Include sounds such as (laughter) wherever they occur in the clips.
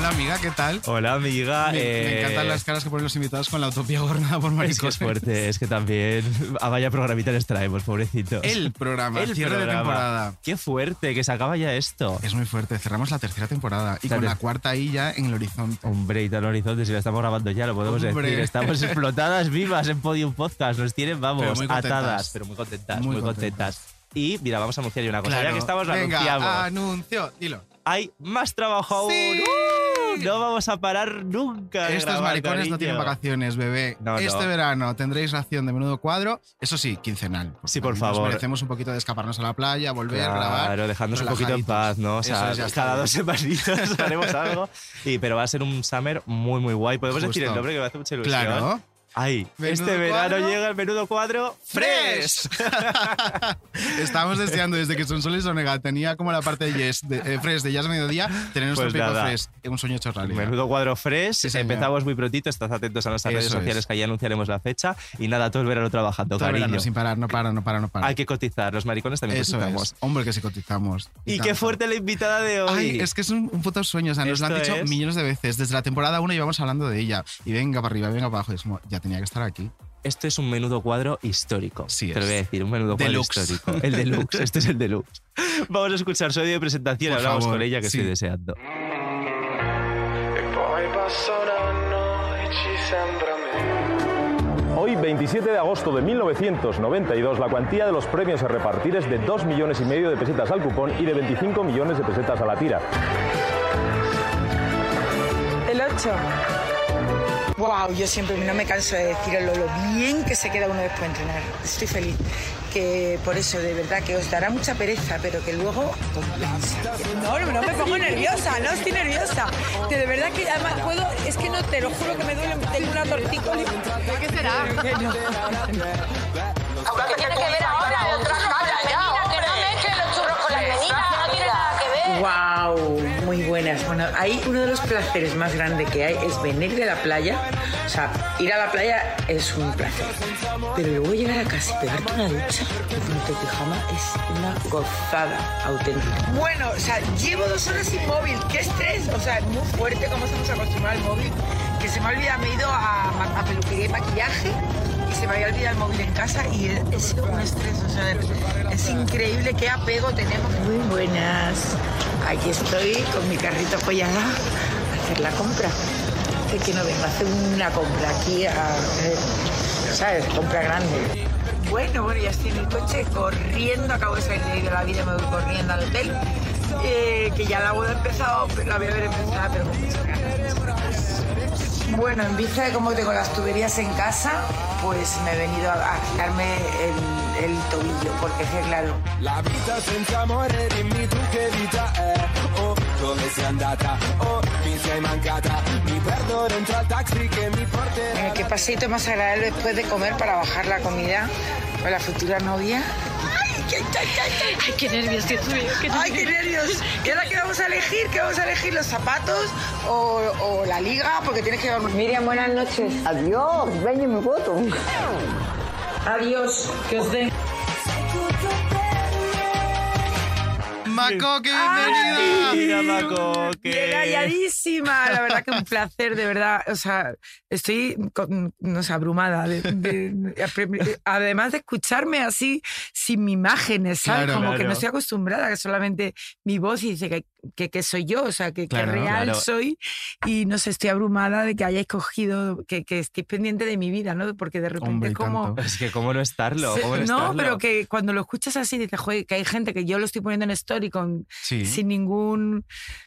Hola amiga, ¿qué tal? Hola, amiga. Me, me eh, encantan las caras que ponen los invitados con la utopía gobernada por Es que maricones. es fuerte, es que también. A vaya programita les traemos, pobrecitos. El programa, El cierre de programa. temporada. Qué fuerte, que se acaba ya esto. Es muy fuerte, cerramos la tercera temporada y La con la cuarta ahí ya en el horizonte. Hombre, y tal horizonte, si la estamos grabando ya, lo podemos Hombre. decir. Estamos (laughs) explotadas vivas en Podium Podcast. Nos tienen, vamos, Pero atadas, pero muy contentas, muy, Muy contentas. Y mira, vamos a anunciar una cosa. Ya que estamos, Venga, anunciamos. anuncio, dilo. Hay más trabajo aún. ¡Sí! ¡Uh! No vamos a parar nunca. Estos maricones no tienen vacaciones, bebé. No, no. este verano tendréis ración de menudo cuadro, eso sí, quincenal. Sí, por también nos favor. merecemos un poquito de escaparnos a la playa, volver, grabar. Claro, dejadnos un poquito en paz, ¿no? O sea, es, ya está cada dos semanitas (laughs) haremos algo. Y, pero va a ser un summer muy, muy guay. Podemos decir el nombre que me hace mucha ilusión. Claro. Ay, Menudo este verano cuadro. llega el menudo cuadro ¡Fresh! (laughs) Estábamos deseando desde que Sonsoles Onega tenía como la parte de Yes, de, eh, Fresh de Jazz Mediodía, tener nuestro Pues pico. Fresh. Un sueño hecho realidad. Menudo cuadro fresh. Sí. Empezamos muy prontito. Estad atentos a nuestras Eso redes sociales es. que ya anunciaremos la fecha. Y nada, todo el verano trabajando, Todo cariño. verano sin parar, no para, no para, no para. Hay que cotizar. Los maricones también Eso cotizamos. es. Hombre, que sí cotizamos. Y qué tanto. fuerte la invitada de hoy. Ay, es que es un, un puto sueño. O sea, nos lo han Esto dicho es- millones de veces. Desde la temporada 1 llevamos hablando de ella. Y venga para arriba, venga para abajo. Y es como, ya tenía que estar aquí. Esto es un menudo cuadro histórico. Sí Te lo es. voy a decir, un menudo cuadro Deluxe. histórico. El deluxe. Este es el deluxe. (laughs) Vamos a escuchar su audio de presentación. Por Hablamos favor, con ella que sí. estoy deseando. Hoy, 27 de agosto de 1992, la cuantía de los premios a repartir es de 2 millones y medio de pesetas al cupón y de 25 millones de pesetas a la tira. El 8. Wow, yo siempre no me canso de decirlo lo bien que se queda uno después de entrenar. Estoy feliz. Que por eso, de verdad, que os dará mucha pereza, pero que luego compensa. No, no, me pongo nerviosa, no estoy nerviosa. Que de verdad que además puedo, es que no, te lo juro que me duele, tengo una tortícolis. ¿Qué será? (laughs) Que no. ¿Qué tiene que ver ahora? Otra cosa, Melina, que no mezcle los churros con las meninas, no tiene nada que ver. Wow, muy buenas. Bueno, ahí uno de los placeres más grandes que hay es venir de la playa. O sea, ir a la playa es un placer. Pero luego llegar a casa y pegarte una ducha y ponerte pijama es una gozada auténtica. Bueno, o sea, llevo dos horas sin móvil. ¡Qué estrés! O sea, muy fuerte como estamos acostumbrados al móvil. Que se me ha olvidado, me he ido a, a peluquería y maquillaje y se me había olvidado el móvil en casa y es, es un estrés, o sea, es increíble qué apego tenemos. Muy buenas, aquí estoy con mi carrito apoyada a hacer la compra. Hace que no vengo a hacer una compra aquí, a. Compra grande. Bueno, bueno, ya estoy en el coche corriendo, acabo de salir de la vida, me voy corriendo al hotel. eh, que ya la boda ha empezado, pero la voy a ver empezada, pero con muchas ganas. Bueno, en vista de cómo tengo las tuberías en casa, pues me he venido a, a quitarme el, el tobillo, porque es que claro, La vita senza amore, dimmi tu che vita è. Oh, dove sei andata? Oh, mi sei mancata. Mi perdo dentro al taxi che mi porterà. Bueno, qué paseito más agradable después de comer para bajar la comida con la futura novia. ¡Ay, qué! Ay, nervios, Dios mío. qué ¡Ay, qué nervios! ¿Y ahora qué vamos a elegir? ¿Qué vamos a elegir? ¿Los zapatos o, o la liga? Porque tienes que llevar... Miriam, buenas noches. Adiós, ven y me voto. Adiós, que os den... ¡Maco, qué bienvenida! Mira, Paco, que... Regalladísima, la verdad que un placer, de verdad. O sea, estoy con- no sé, abrumada. de- de- además de escucharme así, sin imágenes, ¿sabes? Claro, Como que no estoy acostumbrada, que solamente mi voz y dice que que, que soy yo, o sea, que, que Claro, real claro. soy. Y no sé, estoy abrumada de que hayáis cogido, que, que estéis pendiente de mi vida, ¿no? Porque de repente Hombre, como... tanto. Es que cómo no estarlo, cómo no, no, estarlo? pero que cuando lo escuchas así dices, joder, que hay gente que yo lo estoy poniendo en story con, Sí. sin ningún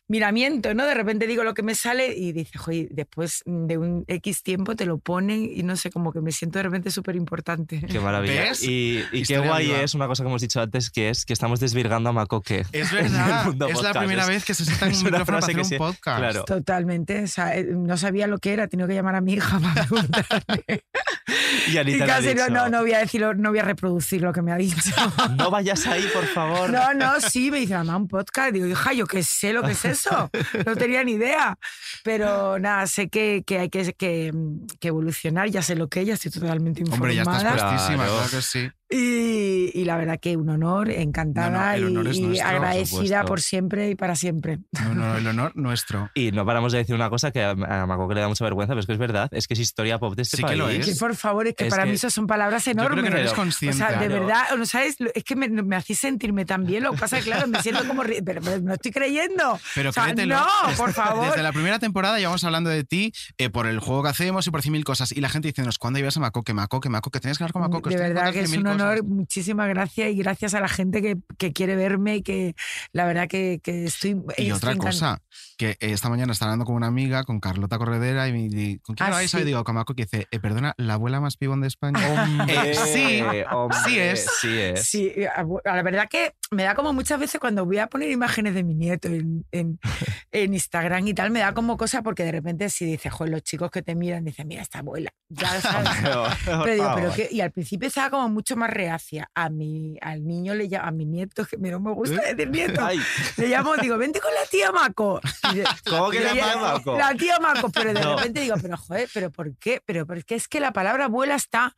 miramiento, ¿no? De repente digo lo que me sale y dices, joder, después de un X tiempo te lo ponen y no sé, como que me siento de repente súper importante. Qué maravilla. ¿Ves? Y, y qué guay viva. es una cosa que hemos dicho antes, que es que estamos desvirgando a Macoque. Es (laughs) en el verdad, mundo es la podcast. Primera vez que se sienta (laughs) en es un una micrófono para frase hacer que un sí, podcast. claro. Totalmente, o sea, eh, no sabía lo que era, he tenido que llamar a mi hija (laughs) para preguntarme. (laughs) Y y casi no, no, no voy a decirlo, no voy a reproducir lo que me ha dicho. "No vayas ahí, por favor. No, no, sí, me dice, mamá, un podcast. Digo, hija, yo qué sé lo que es eso. No tenía ni idea. Pero nada, sé que, que hay que, que, que evolucionar, ya sé lo que es, ya estoy totalmente informada. Hombre, ya estás puestísima, Claro. claro que sí. Y, y la verdad que un honor, encantada No, no, honor y, nuestro, por agradecida supuesto. por siempre y para siempre. No, no, el honor nuestro. (laughs) Y no paramos de decir una cosa que a, a Macoque le da mucha vergüenza, pero es que es verdad, es que es historia pop de este Sí que país. lo Que es. por favor, es que Es para que mí eso son palabras Yo creo enormes. que no eres Pero- O consciente. sea, de Claro. verdad, ¿no sabes? Es que me, me hacéis sentirme tan bien. Lo que pasa es que, claro, me siento como. Pero, pero no estoy creyendo. Pero O sea, créetelo. no, por (laughs) favor. Desde la primera temporada llevamos hablando de ti eh, por el juego que hacemos y por cien mil cosas. Y la gente diciéndonos, ¿cuándo ibas a Macoque? Macoque, Macoque, tenías que hablar con Macoque. de verdad que es un honor. cosas". Muchísimas gracias y gracias a la gente que, que quiere verme y que la verdad que, que estoy. Y otra cosa, que eh, esta mañana estaba hablando con una amiga, con Carlota Corredera, y me di- ¿con quién Ah, vais? sí. Y digo, con Macoque, y dice, eh, perdona, ¿la abuela más pibón de España? (laughs) Hombre, Eh, sí, hombre, sí es. Sí es. Sí, a- a la verdad que me da como muchas veces cuando voy a poner imágenes de mi nieto en, en- (laughs) en Instagram y tal, me da como cosa porque de repente si dices, joder, los chicos que te miran dicen, mira, esta abuela, ya sabes. Pero, digo, pero que, y al principio estaba como mucho más reacia. A mi, al niño le llamo, a mi nieto, que me- no me gusta decir nieto, Ay, le llamo, digo, vente con la tía Maco. (laughs) (laughs) ¿Cómo que la tía Maco? La tía pero de No. repente digo, pero joder, pero ¿por qué? Pero porque es que la palabra abuela está.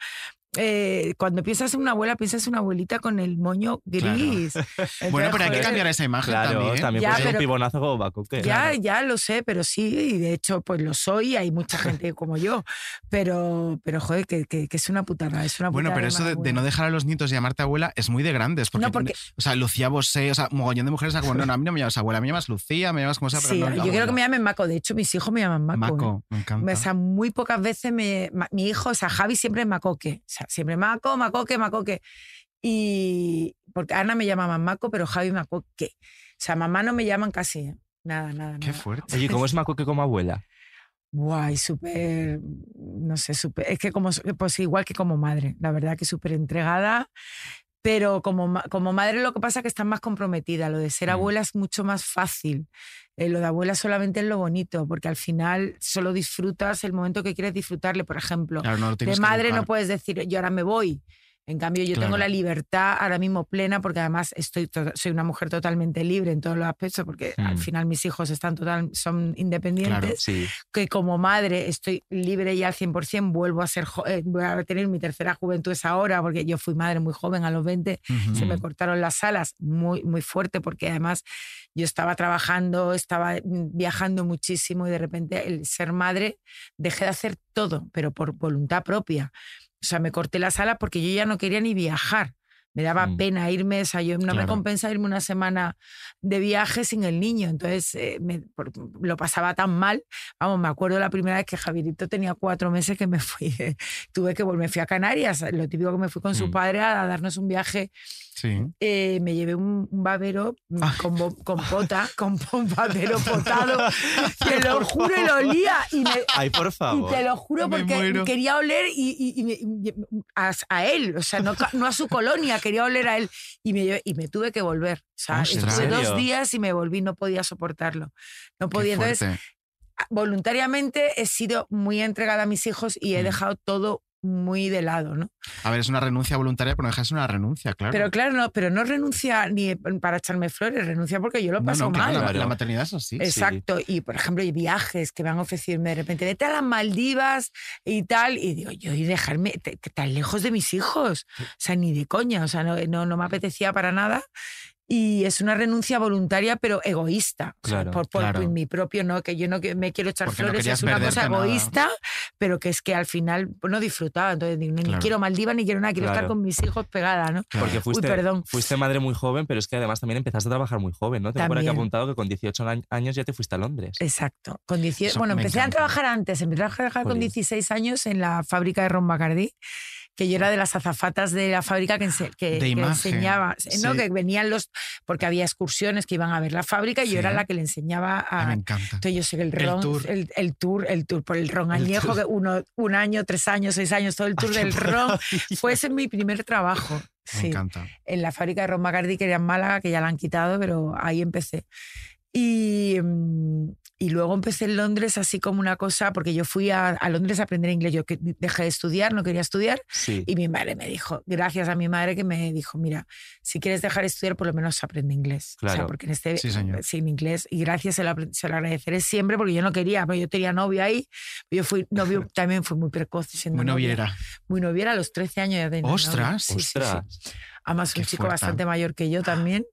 Eh, cuando piensas en una abuela, piensas en una abuelita con el moño gris. (laughs) Entonces, Bueno, pero hay que cambiar esa imagen claro, también. también, Ya, puede ser un pibonazo como Macoque. Ya, ya lo sé, pero sí, y de hecho, pues lo soy, y hay mucha (laughs) gente como yo. Pero, pero joder, que, que- que es una putada, es una Bueno, putada pero eso de, no dejar a los nietos llamarte abuela es muy de grandes. Porque, No, porque- O sea, Lucía Bosé, o sea, mogollón de mujeres, como, no, no, a mí no me llamas abuela, me llamas Lucía, me llamas como sea, pero Sí, no, yo abuela. quiero que me llamen Maco. De hecho, mis hijos me llaman Maco. ¿eh? Maco, me encanta. O sea, muy pocas veces me, ma- mi hijo, o sea, Javi siempre es Macoque. O sea, siempre Maco, Macoque, Macoque. Y porque Ana me llama Maco, pero Javi Macoque. O sea, mamá no me llaman casi. ¿eh? Nada, nada, Qué nada. fuerte. Oye, ¿cómo es Macoque como abuela? Guay, súper, no sé, súper, es que como, pues igual que como madre, la verdad que súper entregada, pero como, como madre lo que pasa es que estás más comprometida, lo de ser Mm. abuela es mucho más fácil, Eh, lo de abuela solamente es lo bonito, porque al final solo disfrutas el momento que quieres disfrutarle, por ejemplo, Claro, no de madre no puedes decir, yo ahora me voy. En cambio, yo tengo Claro. la libertad ahora mismo plena porque además estoy to- soy una mujer totalmente libre en todos los aspectos porque al Mm. final mis hijos están total, son independientes Sí. que como madre estoy libre ya al 100%, vuelvo a ser eh, voy a tener mi tercera juventud es ahora, porque yo fui madre muy joven, a los 20, Ujú. se me cortaron las alas muy, muy fuerte, porque además yo estaba trabajando, estaba mm, viajando muchísimo y de repente el ser madre dejé de hacer todo, pero por voluntad propia. O sea, me corté las alas porque yo ya no quería ni viajar. Me daba Mm. pena irme, o sea, yo no me Claro. compensa irme una semana de viaje sin el niño. Entonces eh, me- por- lo pasaba tan mal. Vamos, me acuerdo la primera vez que Javierito tenía cuatro meses que me (laughs) fui, tuve que volver, me fui a Canarias, lo típico que me fui con su Mm. padre a darnos un viaje. Sí. Eh, me llevé un, un babero mm, Ah. con, con pota, (laughs) con un babero potado, (laughs) te lo juro y lo olía. Y me, Ay, por y favor. te lo juro Me porque quería oler y, y- y me- y- a, a él, o sea, no, no a su colonia, quería oler a él. Y me, y me tuve que volver. O sea, Ostras. estuve dos días y me volví, no podía soportarlo. No podía. Entonces, voluntariamente he sido muy entregada a mis hijos y he Mm. dejado todo muy de lado, ¿no? A ver, es una renuncia voluntaria, pero no dejas una renuncia, claro. Pero claro, no, pero no renuncia ni para echarme flores, renuncia porque yo lo no, paso no, claro, mal. la, Claro. la maternidad es así. Exacto, y por ejemplo, hay viajes que me han ofrecido de repente, vete a las Maldivas y tal, y digo, yo y dejarme tan lejos de mis hijos, o sea, ni de coña, o sea, no, no, no me apetecía para nada. Y es una renuncia voluntaria, pero egoísta. O sea, Claro, por, por claro. mi propio, ¿no? Que yo no que- me quiero echar Porque no flores, querías es una cosa perderte nada. egoísta, pero que es que al final no disfrutaba. Entonces, ni, ni Claro. quiero Maldivas, ni quiero nada, quiero estar con mis hijos pegada, ¿no? Porque fuiste, perdón. fuiste madre muy joven, pero es que además también empezaste a trabajar muy joven, ¿no? Tengo por aquí También. apuntado que con 18 añ- años ya te fuiste a Londres. Exacto. Con 18 Eso bueno, empecé a encanta. trabajar antes. Empecé a trabajar con Jolín. 16 años en la fábrica de Ron Bacardí, que yo era de las azafatas de la fábrica que, ense- que- que enseñaba. No, Sí. que venían los. Porque había excursiones que iban a ver la fábrica y Sí. yo era la que le enseñaba a. me encanta. Entonces yo sé que el El ron, tour. el, el tour, el tour por el ron El añejo, tour. que uno, un año, tres años, seis años, todo el tour Ay, del (laughs) ron, maravilla. fue ese mi primer trabajo. Me Sí encanta. en la fábrica de Ron Bacardi, que era en Málaga, que ya la han quitado, pero ahí empecé. Y, mm, y luego empecé en Londres así como una cosa, porque yo fui a, a Londres a aprender inglés. Yo que dejé de estudiar, no quería estudiar, Sí. y mi madre me dijo, gracias a mi madre que me dijo, mira, si quieres dejar de estudiar, por lo menos aprende inglés. O sea, Claro. porque en este, Sí, señor. sin inglés, y gracias se lo, se lo agradeceré siempre, porque yo no quería, pero yo tenía novio ahí, yo fui novio, (laughs) también fui muy precoz siendo Muy noviera. Muy noviera, a los 13 años ya tenía. ¡Ostras! Sí. Ostras. Además, un Qué chico fuerte. bastante mayor que yo también.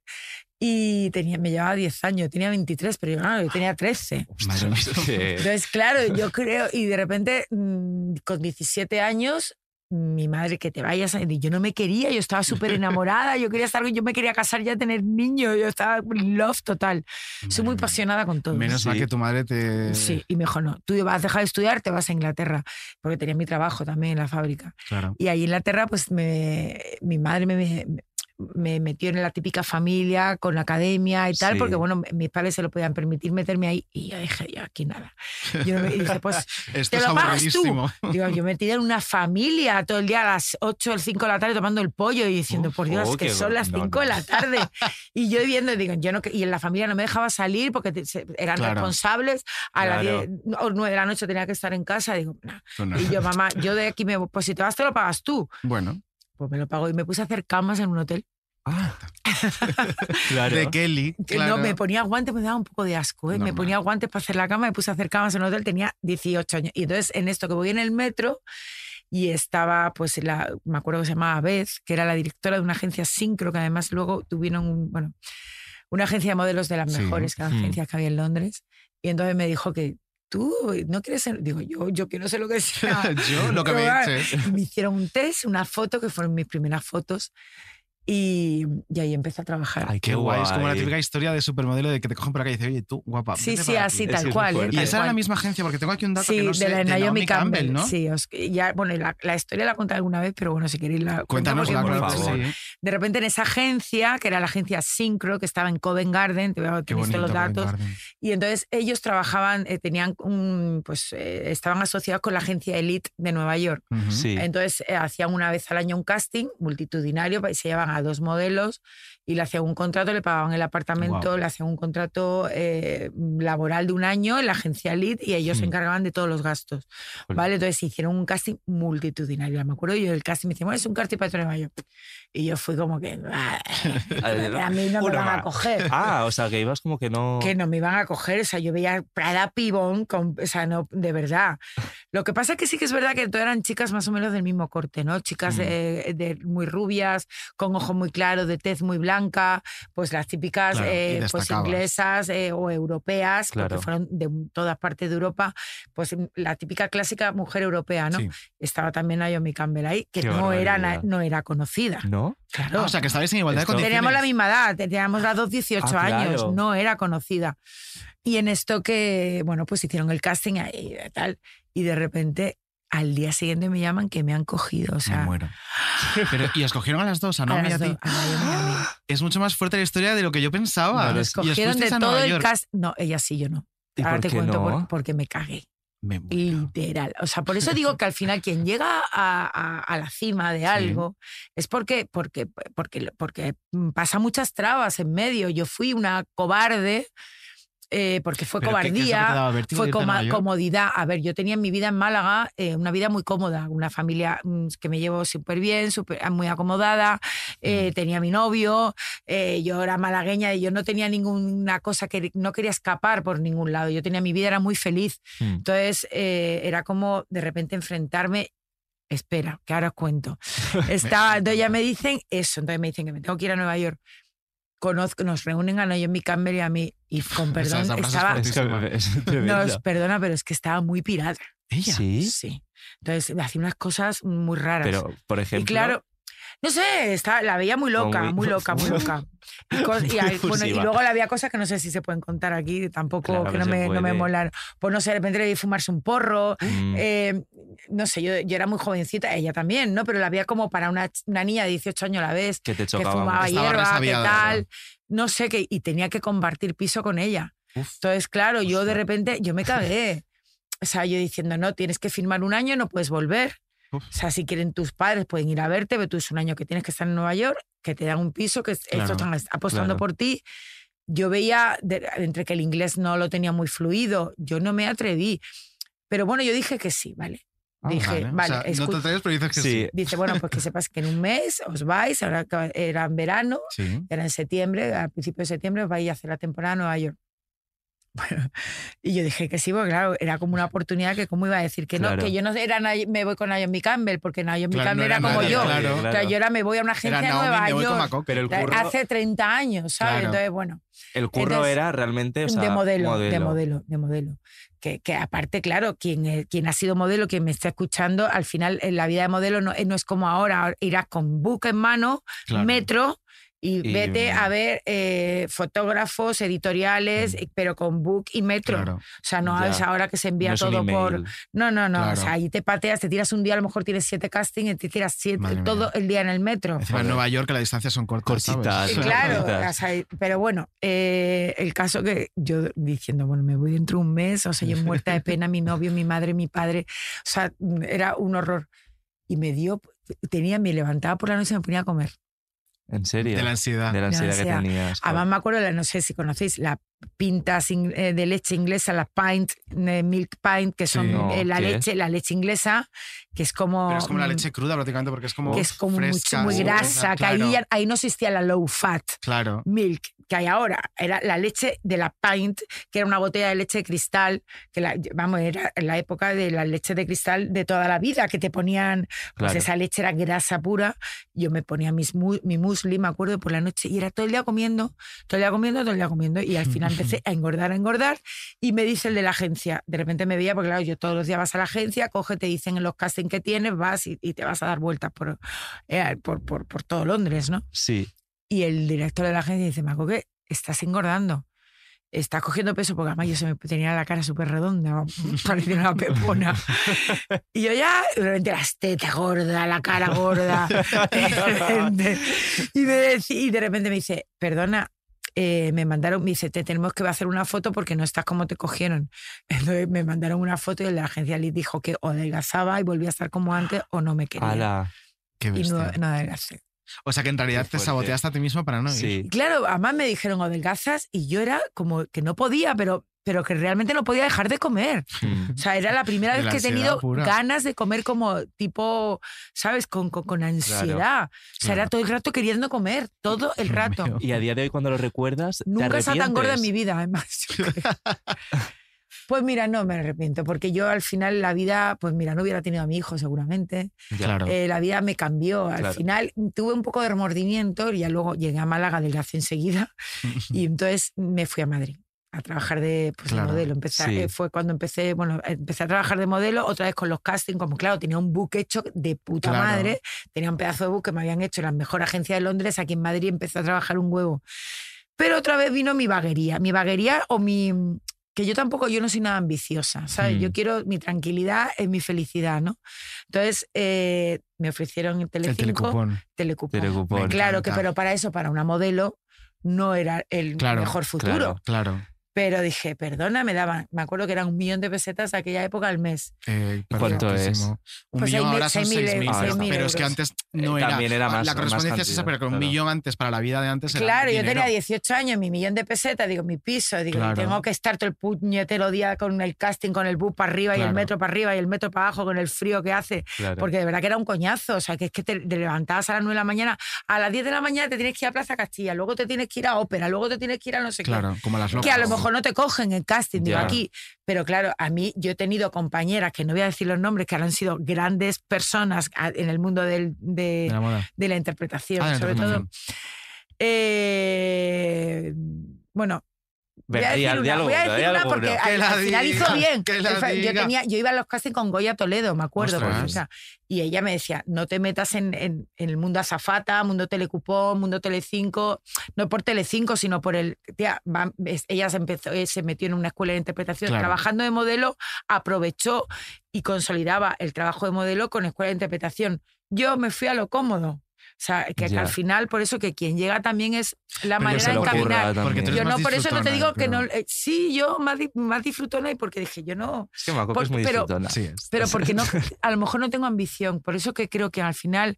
Y tenía, me llevaba 10 años, tenía 23, pero yo, claro, yo tenía 13. Madre (laughs) Entonces, claro, yo creo, y de repente, mm, con 17 años, mi madre, que te vayas, y yo no me quería, yo estaba (laughs) súper enamorada, yo quería estar, yo me quería casar ya, tener niños, yo estaba en love total. Soy muy apasionada con todo. Menos mal que tu madre te. Sí, y me dijo, no, tú vas a dejar de estudiar, te vas a Inglaterra, porque tenía mi trabajo también en la fábrica. Claro. Y ahí en Inglaterra, pues me, mi madre me, me, me metió en la típica familia con la academia y tal, Sí. porque bueno, mis padres se lo podían permitir meterme ahí y yo dije, yo aquí nada. Yo no me- dije, pues (laughs) Esto te lo pagas tú. Digo, yo (laughs) metida en una familia todo el día a las 8 o 5 de la tarde tomando el pollo y diciendo, Uf, por Dios, oh, que son las no, 5 de no. la tarde. Y yo viendo, digo, yo no, y en la familia no me dejaba salir porque te- se- eran Claro. responsables. A las Claro. 10 o 9 de la noche tenía que estar en casa. Digo, no. Y yo, (laughs) mamá, yo de aquí me. Pues si te vas, te lo pagas tú. Bueno, Pues me lo pago y me puse a hacer camas en un hotel. Ah. (laughs) claro. de Kelly. Claro. No, me ponía guantes, me daba un poco de asco. ¿eh? Me ponía guantes para hacer la cama, me puse a hacer camas en un hotel, tenía 18 años. Y entonces en esto que voy en el metro y estaba, pues, la, me acuerdo que se llamaba Beth, que era la directora de una agencia Syncro, que además luego tuvieron, un- bueno, una agencia de modelos de las Sí. mejores que las Mm. agencias que había en Londres. Y entonces me dijo que tú no quieres ser, digo, yo, yo quiero ser lo que sea. (laughs) Yo lo que me. Y me hicieron un test, una foto, que fueron mis primeras fotos. Y, y ahí empecé a trabajar. Ay, Qué guay. Es como la típica historia de supermodelo de que te cogen por acá y dicen, oye, tú, guapa. sí, sí, para así, aquí". Es tal es cual. Y tal esa era la cual. misma agencia, porque tengo aquí un dato Sí, que no de sé. la de Naomi Campbell, ¿no? Sí, os- ya, bueno, la, la historia la he contado alguna vez, pero bueno, si queréis la Cuéntanos, porque es por muy claro que favor. interesante. sí. De repente en esa agencia, que era la agencia Syncro, que estaba en Covent Garden, te voy a bonito. los datos, y entonces ellos trabajaban, eh, tenían un, pues eh, estaban asociados con la agencia Elite de Nueva York. Sí. Entonces eh, hacían una vez al año un casting multitudinario y se llevaban a dos modelos y le hacían un contrato, le pagaban el apartamento, Guau. le hacían un contrato eh, laboral de un año en la agencia Elite y ellos se Hmm. encargaban de todos los gastos. ¿Vale? Entonces hicieron un casting multitudinario. Me acuerdo yo del casting, me decían, bueno, es un casting para Nueva York. Y yo fui como que, "Ah, (laughs) a mí no me van a coger. Ah, o sea, que ibas como que no. Que no me iban a coger, o sea, yo veía Prada Pibón, con, o sea, no, de verdad. Lo que pasa es que sí que es verdad que todas eran chicas más o menos del mismo corte, ¿no? Chicas Mm. eh, de, muy rubias, con ojo muy claro, de tez muy blanca, pues las típicas Claro, eh, pues inglesas eh, o europeas, Claro. porque fueron de todas partes de Europa, pues la típica clásica mujer europea, ¿no? Sí. Estaba también Naomi Campbell ahí, que Qué no era, na- no era conocida. ¿No? Claro. Ah, o sea, que estabais en igualdad de condiciones. Teníamos la misma edad, teníamos las dos 18 Ah, años, no era conocida. Y en esto que, bueno, pues hicieron el casting ahí y tal, y de repente al día siguiente me llaman que me han cogido, o Me sea, muero. (gasps) Pero, y escogieron a las dos, a a Naomi a ti. Es mucho más fuerte la historia de lo que yo pensaba. Vale, y Nos os cogieron de todo el cast. No, ella sí, yo no. ¿Y Ahora por te qué cuento por- no? porque me cagué. Me muero. Literal. O sea, por eso digo que al final quien llega a, a- a la cima de algo es porque, porque, porque, porque pasa muchas trabas en medio. Yo fui una cobarde. Eh, porque fue ¿Pero qué- qué es lo que te cobardía, fue coma- comodidad. A ver, yo tenía en mi vida en Málaga eh, una vida muy cómoda, una familia mm, que me llevo súper bien, súper- muy acomodada, eh, Mm. tenía mi novio, eh, yo era malagueña y yo no tenía ninguna cosa que no quería escapar por ningún lado. Yo tenía mi vida, era muy feliz. Mm. Entonces era como de repente enfrentarme. Espera, que ahora os cuento. (laughs) Estaba, entonces ya me dicen eso, entonces me dicen que me tengo que ir a Nueva York conozco, nos reúnen a Naomi Campbell y a mí, y con perdón, Esa estaba, Es que nos perdona, pero es que estaba muy pirada. Ella. Sí, Sí. Entonces hacía unas cosas muy raras. pero por ejemplo. y claro, no sé, está, la veía muy loca, muy- muy, loca, muy loca. (laughs) Y, cos- y, hay- bueno, y Efusiva. luego había cosas que no sé si se pueden contar aquí, tampoco, Claro que que no me, no me. Pues no sé, de repente le fumarse un porro. mm, eh, no sé, yo, yo era muy jovencita, ella también, ¿no? Pero la veía como para una, niña de 18 años a la vez, que te que fumaba hierba, que tal. No sé, que, y tenía que compartir piso con ella. Uf. Entonces, claro, yo de repente, yo me cagué. O sea, yo diciendo, no, tienes que firmar un año, no puedes volver. Uf. O sea, si quieren tus padres, pueden ir a verte, pero tú es un año que tienes que estar en Nueva York, que te dan un piso, que Claro, estos están apostando claro. por ti. Yo veía, de- entre que el inglés no lo tenía muy fluido, yo no me atreví. Pero bueno, yo dije que sí, ¿vale? Dije, O vale, sea, no escu- te atreves, pero dices que sí. Sí. Dice, bueno, pues que (laughs) sepas que en un mes os vais, ahora era en verano, Sí. era en septiembre, al principio de septiembre os vais a hacer la temporada a Nueva York. (laughs) Y yo dije que sí, porque claro, era como una oportunidad que cómo iba a decir que no, Claro. que yo no era me voy con Naomi Campbell, porque Naomi Claro, Campbell no era era como nadie, yo. claro. O sea, yo era me voy a una agencia Naomi, Nueva York. Macoque. Pero el curro, Hace 30 años, ¿sabes? Claro. Entonces, bueno, el curro entonces, era realmente. O sea, de modelo, de modelo, de modelo. Que, que aparte, claro, quien, quien ha sido modelo, quien me está escuchando, al final en la vida de modelo no, eh, no es como ahora, irás con book en mano, Claro. metro y, Y- vete a ver eh, fotógrafos, editoriales, eh, pero con book y metro. Claro. O sea, no Ya. es ahora que se envía No todo por... No, no, no. Claro. O sea, ahí te pateas, te tiras un día, a lo mejor tienes siete castings y te tiras siete, Madre mía. todo el día en el metro. Encima en. Nueva York que las distancias son cortas. ¿sabes? Cortitas. Son claro, cortitas. o sea, pero bueno, eh, el caso que yo diciendo, bueno, me voy dentro de un mes, o sea, yo muerta de pena, mi novio, mi madre, mi padre, o sea, era un horror. Y me dio, tenía, me levantaba por la noche y me ponía a comer. En serio. De la ansiedad. De la ansiedad que ansiedad. tenías. Además me acuerdo, la- no sé si conocéis, la pintas in- eh, de leche inglesa, la pint, eh, milk pint, que son Sí. No, eh, la leche, la leche inglesa, que es como... Pero es como la mm, leche cruda prácticamente porque es como que es como mucho- fresca, muy sí, grasa, que ahí, claro, ahí no existía la low fat Claro. milk que hay ahora. Era la leche de la pint, que era una botella de leche de cristal, que la, vamos, era en la época de la leche de cristal de toda la vida, que te ponían, pues Claro. esa leche era grasa pura. Yo me ponía mis, mi musli, me acuerdo, por la noche, y era todo el día comiendo, todo el día comiendo, todo el día comiendo, y al final empecé a engordar, a engordar, y me dice el de la agencia, de repente me veía, porque claro, yo todos los días vas a la agencia, coge, te dicen en los castings que tienes, vas y, y te vas a dar vueltas por, eh, por, por, por todo Londres, ¿no? Sí. Y el director de la agencia dice, Marco, que estás engordando. Estás cogiendo peso porque además yo se me tenía la cara súper redonda, (laughs) parecía una pepona. Y yo ya, de repente las tetas gorda, la cara gorda. (laughs) de repente. y, me decí- y de repente me dice, perdona, eh, me mandaron, me dice, te tenemos que hacer una foto porque no estás como te cogieron. (laughs) Entonces me mandaron una foto y el de la agencia le dijo que o adelgazaba y volvía a estar como antes o no me quería. Ala. Qué y no, no adelgacé. O sea que en realidad te saboteaste a ti mismo para no ir. Sí. Claro, además me dijeron o adelgazas y yo era como que no podía, pero, pero que realmente no podía dejar de comer. Mm. O sea, era la primera vez la que he tenido pura. ganas de comer como tipo, ¿sabes? Con, con, con ansiedad. O sea, era claro. todo el rato queriendo comer, todo el rato. Y a día de hoy, cuando lo recuerdas. ¿te Nunca estado tan gorda en mi vida, además. (laughs) (laughs) Pues mira, no me arrepiento, porque yo al final la vida, pues mira, no hubiera tenido a mi hijo seguramente. Claro. Eh, la vida me cambió. Al Claro. final tuve un poco de remordimiento y ya luego llegué a Málaga adelgacé enseguida (laughs) y entonces me fui a Madrid a trabajar de, pues, de modelo. Empecé, sí. eh, fue cuando empecé, bueno, empecé a trabajar de modelo, otra vez con los castings, como claro, tenía un book hecho de puta Claro. madre, tenía un pedazo de book que me habían hecho en la mejor agencia de Londres, aquí en Madrid empecé a trabajar un huevo. Pero otra vez vino mi vaguería, mi vaguería o mi... que yo tampoco, yo no soy nada ambiciosa, ¿sabes? Mm. Yo quiero mi tranquilidad es mi felicidad, ¿no? Entonces eh, me ofrecieron el El Telecinco, telecupón. telecupón. Telecupón. Claro que, pero para eso, para una modelo, no era el Claro, mejor futuro. claro. Claro. Pero dije, perdona, me daban, me acuerdo que eran un millón de pesetas aquella época al mes. Eh, ¿Cuánto es? Un Pues millón seis mil- ahora son seis mil 6.000. euros, pero- seis mil pero es que antes no Eh, era. también era más- La más correspondencia es esa, pero con un claro. millón antes para la vida de antes era Claro, yo tenía 18 años, mi millón de pesetas, digo, mi piso, digo, Claro. tengo que estar todo el puñetero día con el casting, con el bus para arriba y el metro para arriba y el metro para abajo con el frío que hace. Claro. Porque de verdad que era un coñazo. O sea, que es que te, te levantabas a las 9 de la mañana, a las 10 de la mañana te tienes que ir a Plaza Castilla, luego te tienes que ir a ópera, luego te tienes que ir a no sé Claro, como las qué. locas. Que a lo mejor no te cogen en casting, digo Ya. aquí. Pero claro, a mí yo he tenido compañeras, que no voy a decir los nombres, que han sido grandes personas en el mundo del- de, De la moda. de la interpretación, Ah, la sobre interpretación. todo. Eh, bueno. Voy a decir una, voy a decir una porque Que al, la al final diga, hizo bien. yo, tenía, yo iba a los castings con Goya Toledo, me acuerdo. O sea, y ella me decía, no te metas en, en- en el mundo azafata, mundo telecupón, mundo telecinco, no por telecinco, sino por el... Tía, va- es- ella se, empezó, eh, se metió en una escuela de interpretación, Claro. trabajando de modelo, aprovechó y consolidaba el trabajo de modelo con escuela de interpretación. Yo me fui a lo cómodo. O sea, que, al final, por eso que quien llega también es la Pero manera de eres Yo no, por eso no te digo que no. eh, sí, yo más, más disfrutona y porque dije, yo no. Es que Por- es muy pero- disfrutona. Sí, es. Pero porque no, (laughs) a lo mejor no tengo ambición. Por eso que creo que al final,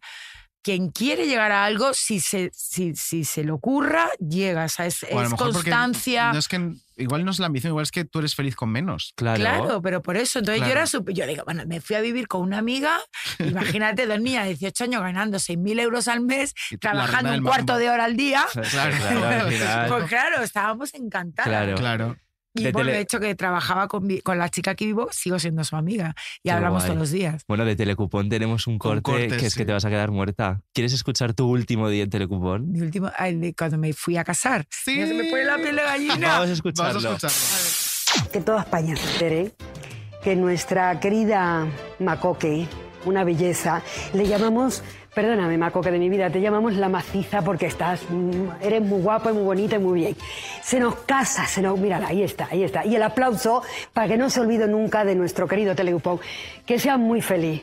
quien quiere llegar a algo, si se, si, si se le ocurra, llega. O sea, es, O constancia. No es que, igual no es la ambición, igual es que tú eres feliz con menos. Claro. Claro, pero por eso. Entonces yo era súper- Yo digo, bueno, me fui a vivir con una amiga. Imagínate, dos niñas de 18 años ganando 6.000 euros al mes, trabajando un cuarto de hora al día. Claro. (laughs) Pues claro, estábamos encantadas. Claro. Claro. Y De bueno, tele- de hecho que trabajaba con, mi- con la chica que vivo, sigo siendo su amiga. Y Qué hablamos guay. todos los días. Bueno, de Telecupón tenemos un corte corte, que es sí. que te vas a quedar muerta. ¿Quieres escuchar tu último día en Telecupón? Mi último, el de cuando me fui a casar. Sí. Se me pone la piel de gallina. Vamos a escucharlo. Vamos a escucharlo. que toda España se entere que nuestra querida Macoque, una belleza, le llamamos, perdóname Macoque de mi vida, te llamamos la maciza porque estás, mm, eres muy guapa y muy bonita y muy bien. Se nos casa, se nos, mírala, ahí está, ahí está. Y el aplauso para que no se olvide nunca de nuestro querido Telecupón. Que sea muy feliz.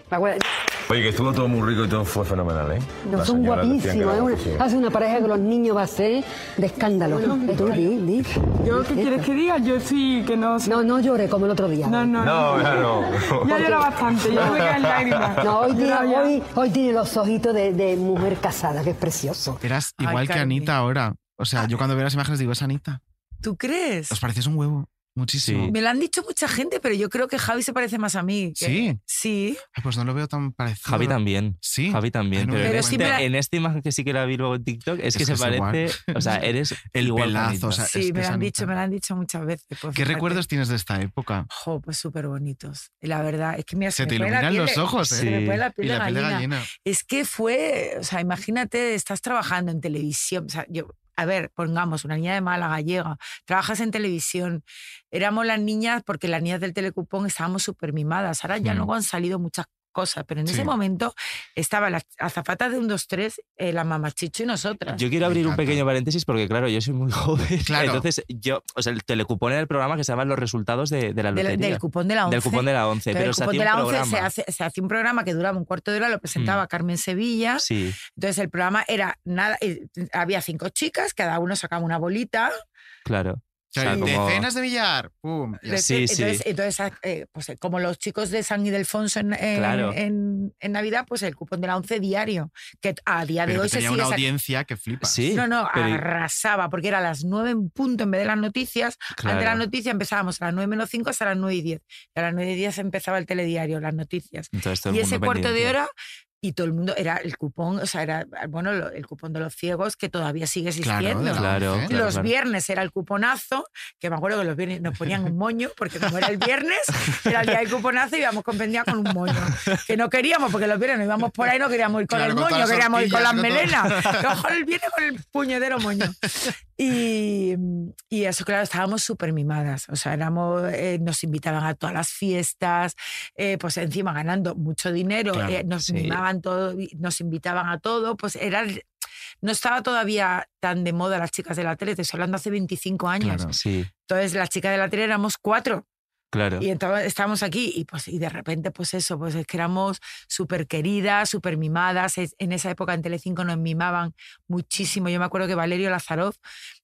Oye, que estuvo todo muy rico y todo fue fenomenal, ¿eh? No, son que guapísimos. ¿eh? Hace una pareja con los niños va a ser de escándalo. Tú, di, di. ¿Yo qué quieres que diga? Yo sí que no... No, no llore como el otro día. No, no. No, ya no. Ya llora bastante, ya me quedan lágrimas. No, hoy ya. hoy, hoy tiene los ojitos de, de mujer casada, que es precioso. Eras Ay, igual que. Anita ahora. O sea, yo cuando veo las imágenes digo, es Anita. ¿Tú crees? Os pareces un huevo. Muchísimo. Sí. Me lo han dicho mucha gente, pero yo creo que Javi se parece más a mí. que- Sí. Sí. Ay, pues no lo veo tan parecido. Javi también. Sí. Javi también. Ay, no pero en, este- la- esta imagen que sí que la vi luego en TikTok es, Es que que se es igual. parece. O sea, (laughs) eres El igual que pelazo, Anita. o sea, Sí, es me lo han dicho, me lo han dicho muchas veces. pues ¿Qué fíjate. recuerdos tienes de esta época? Jo, pues súper bonitos. La verdad, es que mira, Se te me pone la iluminan piel los ojos, ¿eh? Se me la piel Y de la piel de gallina. gallina. Es que fue, o sea, imagínate, estás trabajando en televisión, o sea, yo, a ver, pongamos, una niña de Málaga, gallega, trabajas en televisión, éramos las niñas, porque las niñas del telecupón estábamos súper mimadas, ahora ya Mm. luego han salido muchas cosas, pero en Sí. ese momento estaban las azafatas de un, dos, tres, eh, la mamachicho y nosotras. Yo quiero abrir un pequeño paréntesis porque, claro, yo soy muy (laughs) joven. Claro. Entonces, yo, o sea, el telecupón era el programa que se llama Los resultados de, de la del, lotería. del cupón de la 11. Del cupón de la 11. Pero pero el se cupón hacía de la un 11 se programa. hace, se hacía un programa que duraba un cuarto de hora, lo presentaba Mm. Carmen Sevilla. Sí, Entonces el programa era nada, eh, había cinco chicas, cada uno sacaba una bolita. claro. O sea, Sí, como- Decenas de billar. Pum. Sí, sí. entonces, entonces, eh, pues, eh, como los chicos de San Ildefonso en, en, Claro. en- en Navidad, pues el cupón de la 11 diario, que a día de Pero hoy que se tenía sigue una audiencia que flipa. Sí, No, no, pero- arrasaba, porque era a las 9 en punto en vez de las noticias. Antes de las noticias empezábamos a las 9 menos 5 hasta las 9 y 10. Y a las 9 y 10 empezaba el telediario, las noticias. Entonces, y ese cuarto de hora y todo el mundo era el cupón, o sea, era bueno, lo- el cupón de los ciegos que todavía sigue existiendo. Claro, claro, los claro. viernes era el cuponazo, que me acuerdo que los viernes nos ponían un moño, porque como era el viernes, era el día del cuponazo y íbamos con pendía con un moño. Que no queríamos, porque los viernes nos íbamos por ahí, no queríamos ir con Claro, el con moño, queríamos ir con las melenas. Que Ojo, el viernes con el puñetero moño. Y, y eso, claro, estábamos súper mimadas. O sea, éramos, eh, nos invitaban a todas las fiestas, eh, pues encima ganando mucho dinero, Claro, eh, nos sí. mimaban todo, nos invitaban a todo, pues era... No estaba todavía tan de moda las chicas de la tele, te estoy hablando hace 25 años. Claro. Sí, Entonces, las chicas de la tele éramos cuatro. claro. Y entonces estábamos aquí y pues y de repente pues eso, pues es que éramos súper queridas, súper mimadas. En esa época en Telecinco nos mimaban muchísimo. Yo me acuerdo que Valerio Lazarov,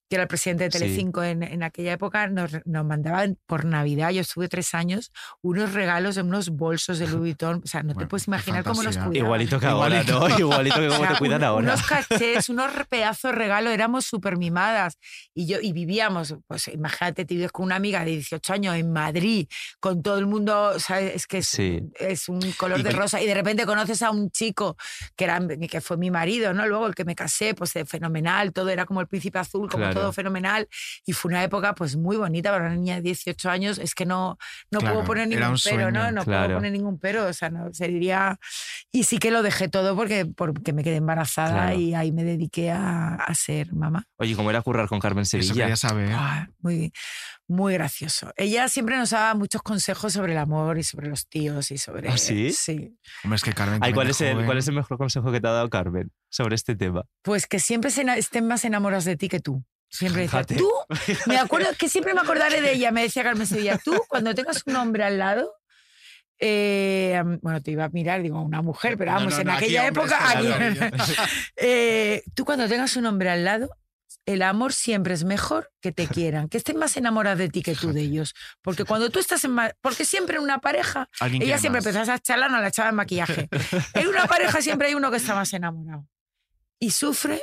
que era el presidente de Sí. Telecinco en, en aquella época, nos, nos mandaban por Navidad, yo estuve tres años, unos regalos en unos bolsos de Louis Vuitton. O sea, no te Bueno, puedes qué imaginar cómo nos cuidaban. Igualito que ahora, Igualito. ¿no? (laughs) Igualito que O como sea, te cuidan un- ahora. Unos cachés, unos pedazos de regalo, éramos súper mimadas. Y, yo, y vivíamos, pues imagínate, te vives con una amiga de 18 años en Madrid, con todo el mundo, o sea, es que es, Sí. es un color Y de rosa. Y de repente conoces a un chico que, era, que fue mi marido, ¿no? Luego el que me casé, pues fenomenal, todo era como el príncipe azul, como Claro. Todo fenomenal y fue una época pues muy bonita para una niña de 18 años. Es que no, no Claro, puedo poner ningún pero, ¿no? sueño. No Claro. puedo poner ningún pero, o sea, no sería... Y sí que lo dejé todo porque, porque me quedé embarazada Claro. y ahí me dediqué a, a ser mamá. Oye, ¿cómo era currar con Carmen Eso Sevilla? quería saber. Ah, muy, muy gracioso. Ella siempre nos daba muchos consejos sobre el amor y sobre los tíos y sobre... ¿Ah, sí? Sí. Hombre, es que Carmen. Ay, ¿cuál, es el, ¿Cuál es el mejor consejo que te ha dado Carmen sobre este tema? Pues que siempre se estén más enamorados de ti que tú. Siempre decía, tú, me (laughs) acuerdo que siempre me acordaré de ella, me decía Carmen Sevilla, tú cuando tengas un hombre al lado, eh, bueno, te iba a mirar, digo, una mujer, pero vamos, no, en no, aquella época, aquí- (laughs) Eh, tú cuando tengas un hombre al lado, el amor siempre es mejor que te quieran, que estén más enamorados de ti que tú de ellos. Porque cuando tú estás en... Porque siempre en una pareja, ella siempre empezó a charlar, no la echaba en maquillaje. En una pareja siempre hay uno que está más enamorado. Y sufre,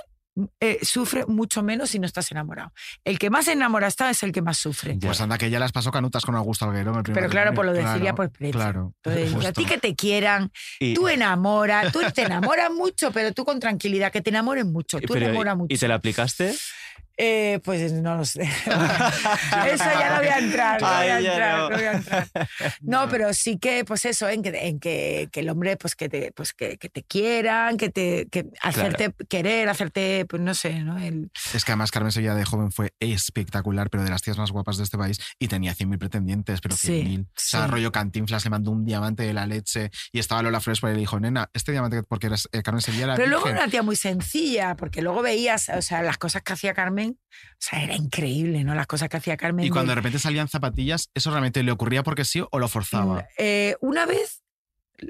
eh, sufre mucho menos si no estás enamorado. El que más enamorado está es el que más sufre. Pues anda, que ya las pasó canutas con Augusto Alguero. en el primer Pero claro, por lo de matrimonio. Cilia, Claro, pues precio. Claro. Entonces, a ti que te quieran, Y- tú enamoras, tú te (laughs) enamoras mucho, pero tú con tranquilidad, que te enamoren mucho, tú enamoras ¿y- mucho. ¿Y te la aplicaste? Eh, pues no lo sé. (laughs) (laughs) Eso ya no voy a entrar, no voy a Ay, ya entrar, no. no voy a entrar. (laughs) No, pero sí que, pues eso, en que, en que, que el hombre, pues que te, pues que, que te quieran, que te, que hacerte querer, hacerte, pues no sé, ¿no? El, Es que además Carmen Sevilla de joven fue espectacular, pero de las tías más guapas de este país y tenía 100.000 pretendientes, pero Sí, 100.000. O sea, sí. rollo Cantinflas le mandó un diamante de la leche y estaba Lola Flores por ahí y le dijo, nena, este diamante porque eres eh, Carmen Sevilla era Pero luego virgen". era una tía muy sencilla, porque luego veías, o sea, las cosas que hacía Carmen, o sea, era increíble, ¿no? Las cosas que hacía Carmen. Y cuando de de- repente salían zapatillas, ¿eso realmente le ocurría porque sí o lo forzaba? Eh, una vez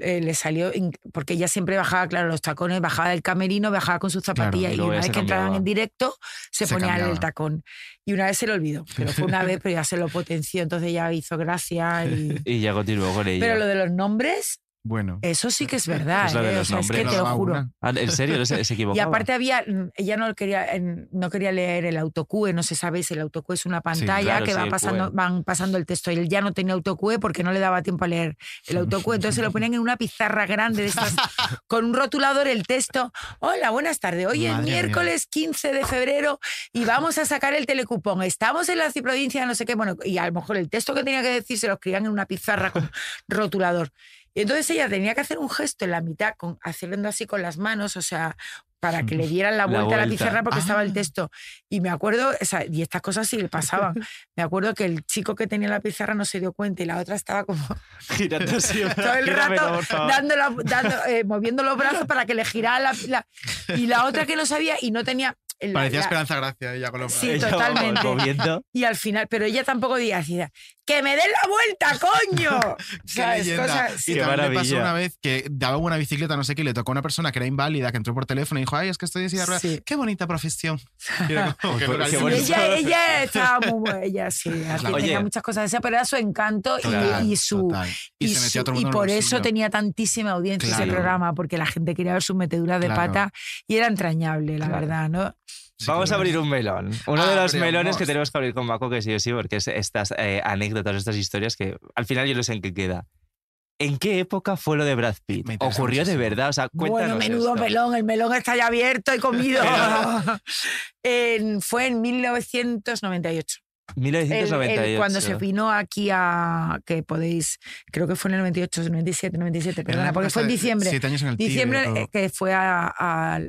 eh, le salió, porque ella siempre bajaba, claro, los tacones, bajaba del camerino, bajaba con sus zapatillas y y, una vez que entraban en directo se, Se ponía cambiaba. el tacón. Y una vez se lo olvidó, (laughs) pero fue una vez, pero ya se lo potenció, entonces ya hizo gracia. Y... (laughs) Y ya continuó con ella. Pero lo de los nombres, Bueno. eso sí que es (laughs) verdad. Es lo de ¿eh? O los sea, es que te lo juro. Ah, ¿En serio? ¿Se, se (laughs) equivocaba? Y aparte había, mm, ella no quería, no quería leer el autocue, no sé si sabéis, el autocue es una pantalla claro, que sí, va pasando, van pasando el texto. Y él ya no tenía autocue porque no le daba tiempo a leer el autocue. Entonces se lo ponían en una pizarra grande de estas, (laughs) con un rotulador el texto. Hola, buenas tardes. Hoy es Madre mía. miércoles 15 de febrero y vamos a sacar el telecupón. Estamos en la provincia no sé qué. Bueno, y a lo mejor el texto que tenía que decir se lo escribían en una pizarra con rotulador. Y entonces ella tenía que hacer un gesto en la mitad, con, haciendo así con las manos, o sea, para que le (laughs) dieran la La vuelta, a la pizarra porque estaba el Ah. texto. Y me acuerdo, o sea, y estas cosas sí le pasaban. (laughs) Me acuerdo que el chico que tenía la pizarra no se dio cuenta y la otra estaba como (laughs) Gírate así. todo el rato dando la- dando, eh, moviendo los brazos para que le girara la, la- Y la otra que no sabía y no tenía... la- Parecía la- Esperanza Gracia ella con los Sí, (laughs) Ella totalmente. moviendo. Y al final, pero ella tampoco decía, ¡que me den la vuelta, coño! (laughs) ¿Sabes? Cosas- Y Qué también me pasó una vez que daba una bicicleta, no sé qué, y le tocó a una persona que era inválida, que entró por teléfono y dijo, ay, es que estoy en silla de ruedas. Sí. Qué bonita profesión. (laughs) Y era como, Qué qué bonito. Sí, bonito. ella, ella estaba muy buena, ella sí, Oye. tenía muchas cosas de esa, pero era su encanto y- Total, y, su... total. Y, se su- y por eso suyo. tenía tantísima audiencia ese Claro. programa, porque la gente quería ver sus meteduras de Claro. pata y era entrañable, la Claro. verdad, ¿no? Sí, Vamos a abrir un melón. Uno Ah, de los abrimos. melones que tenemos que abrir con Maco, que sí o sí, porque es estas eh, anécdotas, estas historias que al final yo no sé en qué queda. ¿En qué época fue lo de Brad Pitt? ¿Ocurrió de verdad? O sea, cuéntanos Bueno, menudo esto. melón, el melón está ya abierto y comido. (laughs) (laughs) En- fue en 1998. El- 1998. el- cuando se vino aquí a, que podéis, creo que fue en el 98, 97, 97, Era perdona, porque fue en diciembre. Siete años en el Diciembre eh, que fue a- a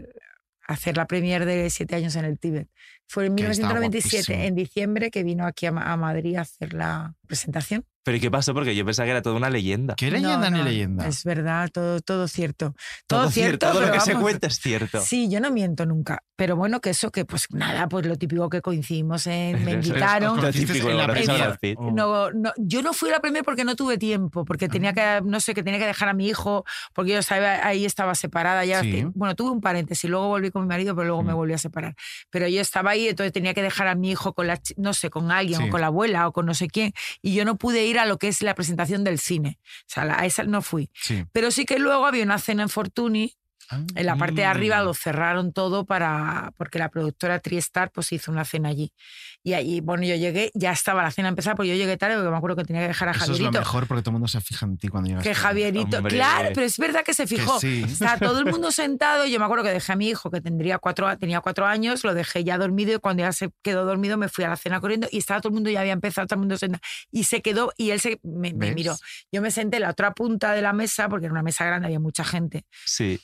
hacer la premier de Siete años en el Tíbet. Fue en Que estaba 1997, guapísimo. en diciembre, que vino aquí a, a Madrid a hacer la presentación. ¿Pero y qué pasó? Porque yo pensaba que era toda una leyenda. ¿Qué leyenda No, ni no, leyenda? Es verdad, todo, todo cierto. Todo, cierto, todo lo que se cuenta es cierto. Sí, yo no miento nunca. Pero bueno, que eso, que pues nada, pues lo típico que coincidimos en. Me invitaron. Lo ¿Conocisteis típico, en la conoces a premier? Brad Pitt. Oh. No, no, yo no fui a la premier porque no tuve tiempo, porque tenía que, no sé, que tenía que dejar a mi hijo, porque yo estaba, ahí estaba separada. Ya, Sí. Bueno, tuve un paréntesis, luego volví con mi marido, pero luego me Mm. volví a separar. Pero yo estaba ahí, entonces tenía que dejar a mi hijo con la, no sé, con alguien, Sí. o con la abuela, o con no sé quién, y yo no pude ir a lo que es la presentación del cine. O sea, a esa no fui. Sí. Pero sí que luego había una cena en Fortuny En la parte de arriba lo cerraron todo para porque la productora Triestar pues hizo una cena allí. Y allí, bueno, yo llegué, ya estaba la cena empezada, porque yo llegué tarde porque me acuerdo que tenía que dejar a Eso es lo Javierito. mejor porque todo el mundo se fija en ti cuando llegas. Que. Javierito, claro, pero es verdad que se fijó. sí. Está todo el mundo sentado. Yo me acuerdo que dejé a mi hijo, que tendría cuatro, tenía cuatro años, lo dejé ya dormido y cuando ya se quedó dormido me fui a la cena corriendo y estaba todo el mundo, ya había empezado, todo el mundo sentado. Y se quedó y él se me, me miró. Yo me senté en la otra punta de la mesa, porque era una mesa grande, había mucha gente. Sí.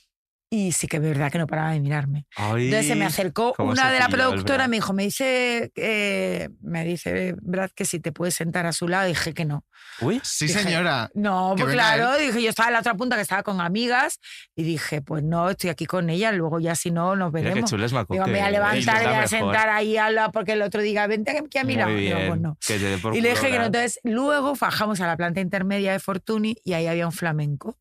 Y sí que es verdad que no paraba de mirarme. Ay, Entonces se me acercó una de la productora, me dijo, me dice, eh, me dice Brad que si te puedes sentar a su lado. Dije que no. Uy, Sí, Dije, señora. No, pues claro, dije, yo estaba en la otra punta que estaba con amigas y dije, pues no, estoy aquí con ella, luego ya si no nos Mira qué veremos. chula es Digo, me voy a levantar, la voy a sentar ahí al lado porque el otro diga, vente aquí a mi lado. Digo, pues no. que te dé por Y le dije que no. Entonces, luego bajamos a la planta intermedia de Fortuny y ahí había un flamenco.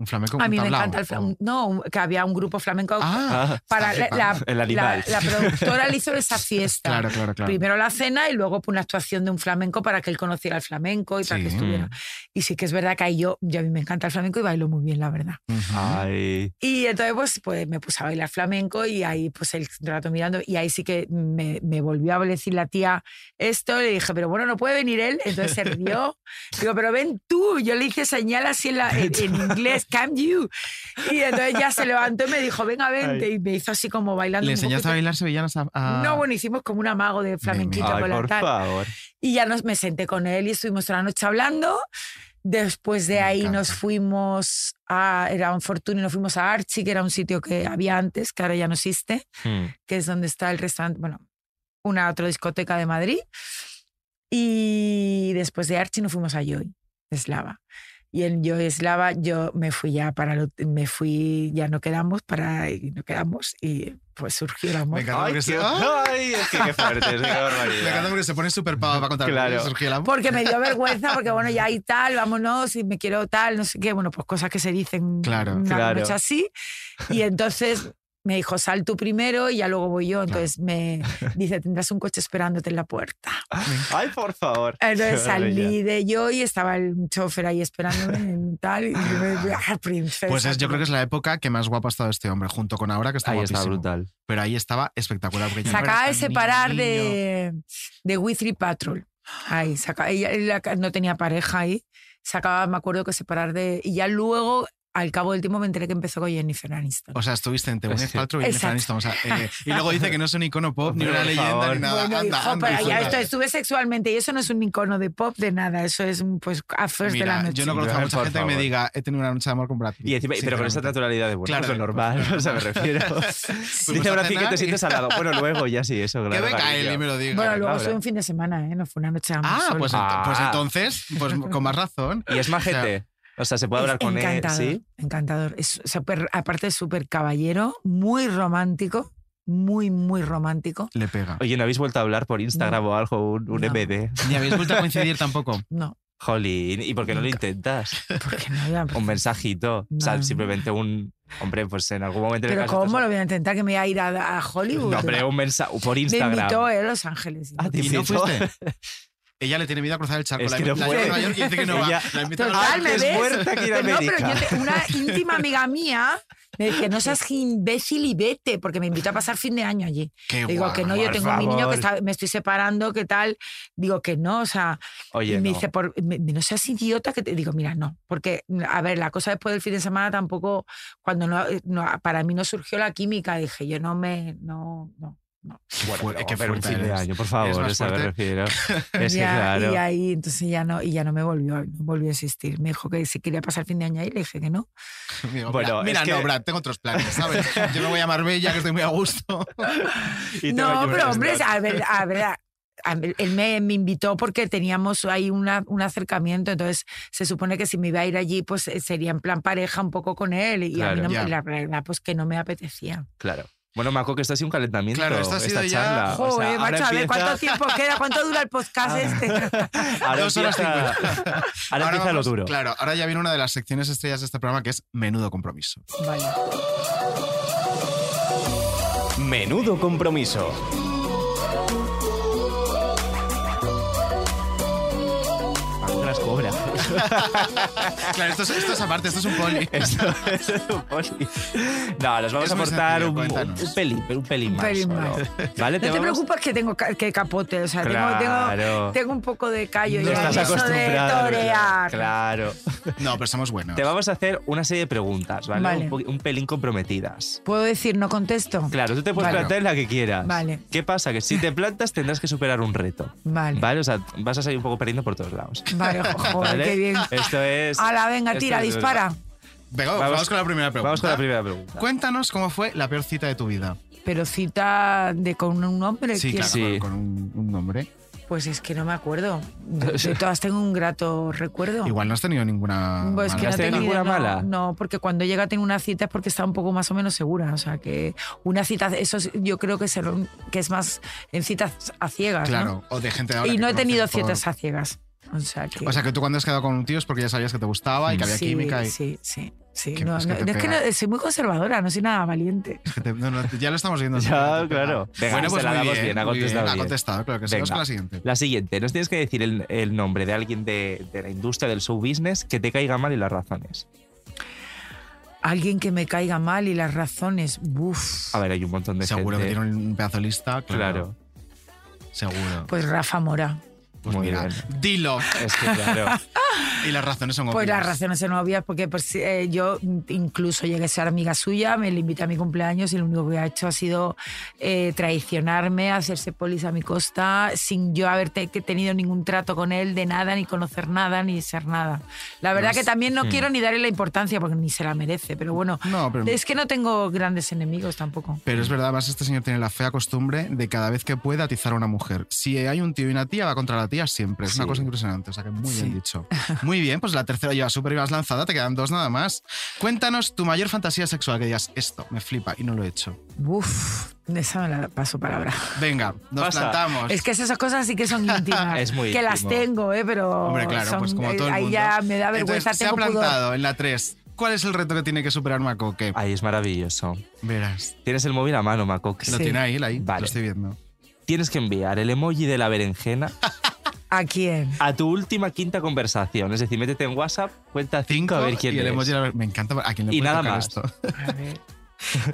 Un flamenco A mí me encanta el o- flamenco. No, que había un grupo flamenco. Ah, para está la, la- El animal. la- la productora le hizo esa fiesta. Claro, claro, claro. Primero la cena y luego pues, una actuación de un flamenco para que él conociera el flamenco y para que Sí. estuviera. Y sí que es verdad que ahí yo, yo a mí me encanta el flamenco y bailo muy bien, la verdad. Ay. Y entonces pues, pues me puse a bailar flamenco y ahí pues el rato mirando y ahí sí que me, me volvió a decir la tía esto, le dije, pero bueno, no puede venir él, entonces se rió. (laughs) Digo, pero ven tú, yo le hice señal así en, la- en- en inglés, come you. Y entonces ya se levantó y me dijo, venga, vente, Ay. y me hizo así como bailando. ¿Le enseñaste a bailar sevillanas a.? a- No, bueno, hicimos como un amago de flamenquito Ay, la por tal. favor. Y ya nos, me senté con él y estuvimos toda la noche hablando. Después de ahí nos fuimos a, era un Fortuny, nos fuimos a Archie, que era un sitio que había antes, que ahora ya no existe, Hmm. que es donde está el restaurante, bueno, una otra discoteca de Madrid. Y después de Archie nos fuimos a Joy, de Slava. Y en Joy Slava yo me fui ya para, hot- me fui, ya no quedamos, para, y no quedamos, y pues surgió el amor. Me encanta porque que qué fuerte, es que qué barbaridad. Me encanta porque se pone súper pava para contar. Claro. Surgió el amor. Porque me dio vergüenza, porque bueno, ya (laughs) hay tal, vámonos, y me quiero tal, no sé qué, bueno, pues cosas que se dicen Claro. una Claro. noche así. Y entonces me dijo, sal tú primero y ya luego voy yo. Entonces me (laughs) dice, tendrás un coche esperándote en la puerta. (laughs) Ay, por favor. Entonces salí de yo y estaba el chofer ahí esperándome (laughs) y tal. Y yo me, ah, princesa. Pues es, yo creo que es la época que más guapo ha estado este hombre, junto con ahora que está Ahí está brutal. Pero ahí estaba espectacular. Porque ya Se acaba de separar niño, de, de We Three Patrol. Ahí, se acaba- ella, ella no tenía pareja ahí. Se acaba, me acuerdo que separar de. Y ya luego, al cabo del tiempo, me enteré que empezó con Jennifer Aniston. O sea, estuviste entre Gwyneth Es que- Paltrow y Jennifer. Aniston. O sea, eh, (laughs) y luego dice que no es un icono pop, ni una leyenda, favor. ni nada. Bueno, anda, hijo, anda, pero ya esto, estuve sexualmente y eso no es un icono de pop de nada. Eso es pues a first de la Mira, noche. yo no conozco a mucha gente que me diga he tenido una noche de amor con Brad Pitt. Y encima, pero con esa naturalidad de bueno, Claro, pues lo normal, (laughs) o sea, me refiero. (laughs) Dice a Brad Pitt que te sientes al lado. Bueno, luego ya sí, eso, Que claro. venga él y me lo diga. Bueno, luego claro. fue un fin de semana, ¿eh? No fue una noche de amor Ah, pues, Ah. pues entonces, pues con más razón. Y es majete. O sea, se puede hablar Es con él, encantador, ¿sí? Encantador. Es aparte es súper caballero, muy romántico, muy, muy romántico. Le pega. Oye, ¿no habéis vuelto a hablar por Instagram o algo? Un, un No. MD. Ni habéis vuelto a coincidir tampoco. (laughs) No, Jolín, ¿y por qué no lo intentas? (laughs) porque no había... Un mensajito. O sea, simplemente un. Hombre, pues en algún momento. Pero ¿cómo lo voy a intentar que me voy a ir a, a Hollywood? No, hombre, un mensaje por me Instagram. invitó él a Los Ángeles. Ah, ¿Y no invitó. fuiste? (laughs) Ella le tiene miedo a cruzar el charco. Es la, que no la lleva a Nueva York y dice que no va. La invita a Total, ¿me que es ves? muerta que ir a no, pero yo te- una íntima amiga mía me dice, no seas imbécil y vete, porque me invitó a pasar fin de año allí. Qué Digo guay, que no, yo tengo mi niño que favor. está- me estoy separando, ¿qué tal? Digo que no, o sea, Oye, y me no. dice, por, me- no seas idiota, que te digo, mira, no, porque, a ver, la cosa después del fin de semana tampoco, cuando no, no- para mí no surgió la química, dije, yo no me, no, no. No. Bueno, pero, qué pero un fuerte fin de año, por favor, más o sea, me refiero. (laughs) Es que Ya, claro. Y ahí, entonces ya no, y ya no me volvió, no volvió a existir. Me dijo que si quería pasar fin de año ahí, le dije que no. (laughs) Digo, Bueno, mira, es mira, no, que- Brad, tengo otros planes, ¿sabes? (laughs) Yo me voy a Marbella, que estoy muy a gusto. Y No, pero hombre, a ver, a ver, a él me, me invitó porque teníamos ahí una, un acercamiento, entonces se supone que si me iba a ir allí, pues eh, sería en plan pareja un poco con él y a mí Claro. no, Ya. la verdad pues que no me apetecía. Claro. Bueno, Marco, que esto ha sido un calentamiento. Claro, esto ha sido esta ya- charla. O sea, Joder, ahora macho, a ver cuánto tiempo queda, cuánto dura el podcast este. (laughs) Ahora Dos horas empieza, cincuenta. (laughs) ahora empieza lo vamos- duro. Claro, ahora ya viene una de las secciones estrellas de este programa que es Menudo Compromiso. Vale. Menudo compromiso. Cobra. (laughs) Claro, esto es, esto es aparte, esto es un poli. Esto, (laughs) esto es un poli. No, nos vamos Es a aportar sencillo, un, pelín, pero un pelín Un más. pelín solo. más. ¿Vale? No te vamos- preocupes que tengo que capote, o sea, tengo- tengo, Claro. tengo, un poco de callo No ya estás eso de acostumbrado. torear. Claro. No, pero somos buenos. Te vamos a hacer una serie de preguntas, ¿vale? Vale. Un, pelín comprometidas. ¿Puedo decir no contesto? Claro, tú te puedes Vale. plantear en la que quieras. Vale. ¿Qué pasa? Que si te plantas tendrás que superar un reto. Vale. ¿Vale? O sea, vas a salir un poco perdiendo por todos lados. Vale, joder, ¿Vale? qué bien. Esto es. Ala, venga, tira, es- dispara. Venga, vamos, con la primera pregunta. Vamos con la primera pregunta. Cuéntanos cómo fue la peor cita de tu vida. Pero cita de con un hombre. Sí, claro, con, con un, un nombre. Pues es que no me acuerdo. De, (laughs) de todas tengo un grato recuerdo. Igual no has tenido ninguna. Pues que mala no he cita. tenido, no, No, porque cuando llega a tener una cita es porque está un poco más o menos segura. O sea, que una cita, eso es- yo creo que, se lo- que es más en citas a ciegas. ¿no? Claro, o de gente de ahora Y no he tenido por- citas a ciegas. O sea, que, O sea, que tú cuando has quedado con un tío es porque ya sabías que te gustaba y que había sí, química. Y Sí, sí. Sí, no, que no, es que no- soy muy conservadora, no soy nada valiente. que te- no, no, ya lo estamos viendo. (laughs) Ya, claro. Venga, bueno, pues se la muy damos bien, bien, ha contestado Ha bien. contestado, claro que sí. Vamos Venga. con la siguiente. La siguiente, nos tienes que decir el, el nombre de alguien de, de la industria del show business que te caiga mal y las razones. Alguien que me caiga mal y las razones. Buf. A ver, hay un montón de Seguro gente. que tiene un pedazo de lista. Claro. Claro. Seguro. Pues Rafa Mora. Pues Muy mira, bien. dilo. Es que claro. (laughs) y las razones son Pues obvias. las razones son obvias porque pues, eh, yo incluso llegué a ser amiga suya, me le invité a mi cumpleaños y lo único que ha hecho ha sido eh, traicionarme, hacerse polis a mi costa, sin yo haber te- tenido ningún trato con él de nada, ni conocer nada, ni ser nada. La verdad Pues, que también no hmm. quiero ni darle la importancia porque ni se la merece, pero bueno, No, pero- es que no tengo grandes enemigos tampoco. Pero es verdad, además este señor tiene la fea costumbre de cada vez que puede atizar a una mujer. Si hay un tío y una tía, va contra la siempre. Es una cosa impresionante. O sea que muy Sí. bien dicho. (laughs) Muy bien, pues la tercera ya súper bien lanzada, te quedan dos nada más. Cuéntanos tu mayor fantasía sexual, que digas, esto me flipa y no lo he hecho. Uf, esa me la paso palabra. Venga, nos Pasa. plantamos. Es que esas cosas sí que son (laughs) íntimas. Es muy Que las tengo, ¿eh? Pero. Hombre, claro, son- pues como todo el ahí mundo. ya me da vergüenza, Entonces, se ha pudor. plantado en la 3. ¿Cuál es el reto que tiene que superar Macoque? Ahí es maravilloso. Verás. Tienes el móvil a mano, Macoque. Lo Sí. tiene ahí, ahí. Vale. Lo estoy viendo. Tienes que enviar el emoji de la berenjena (laughs) ¿A quién? a tu última quinta conversación. Es decir, métete en WhatsApp, cuenta cinco, a ver quién y el emoji de la- Me encanta. ¿A quién le Y puede nada tocar más. esto? A ver.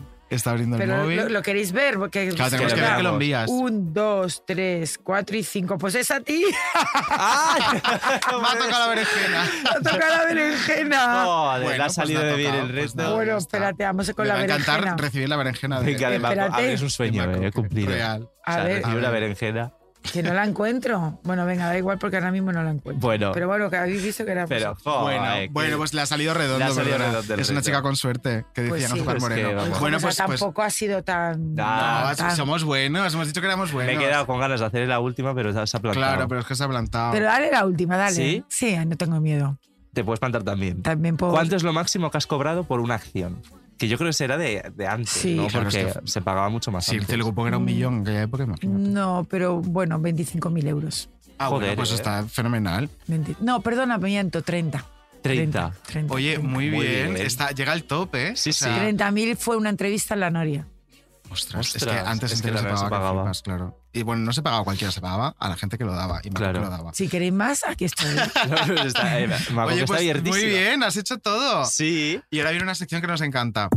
(laughs) Está abriendo el Pero móvil. lo, lo queréis ver, porque. Claro, tenemos que que ver que lo envías. Un, dos, tres, cuatro y cinco. Pues es a ti. (laughs) (laughs) Me ha tocado la berenjena. Te toca la berenjena. Joder, Bueno, le ha pues salido le ha de bien tocado, el pues resto. nada. bueno, espérate, vamos con Me la va a encantar berenjena. recibir la berenjena de, Venga, de a ver, es un sueño, eh, Macoque. cumplido. Real. O A sea, ver. recibir A una ver. berenjena. Que no la encuentro. Bueno, venga, da igual porque ahora mismo no la encuentro. Bueno. Pero bueno, que habéis visto que era. Pero, Bueno, bueno, pues le ha salido redondo. Ha salido redondo es una chica con suerte, que decía Pues sí. Azúcar Pues que Moreno. vamos. bueno, o sea, pues, pues tampoco ha sido tan. No, tan- somos buenos, hemos dicho que éramos buenos. Me he quedado con ganas de hacer la última, pero se ha plantado. Claro, pero es que se ha plantado. Pero dale la última, dale. ¿Sí? Sí, no tengo miedo. Te puedes plantar también. También puedo. ¿Cuánto es lo máximo que has cobrado por una acción? Que yo creo que será de, de antes, Sí. ¿no? Claro, Porque es que- se pagaba mucho más si el. Telecupón era un millón en aquella época, imagínate. No, pero bueno, 25.000 euros. Ah, bueno, Joder, pues eh. está fenomenal. 20 No, perdona, miento, 30. 30. 30. Oye, muy, Muy bien. bien. Está, llega al top, ¿eh? Sí, O sea, sí. 30.000 fue una entrevista en la Noria. Ostras, es que antes es que se también se pagaba, que pagaba. flipas, claro. Y bueno, no se pagaba a cualquiera, se pagaba a la gente que lo daba. Y Claro. lo daba. Si queréis más, aquí estoy. (laughs) No, no, está, eh, Oye, está pues muy bien, has hecho todo. Sí. Y ahora viene una sección que nos encanta.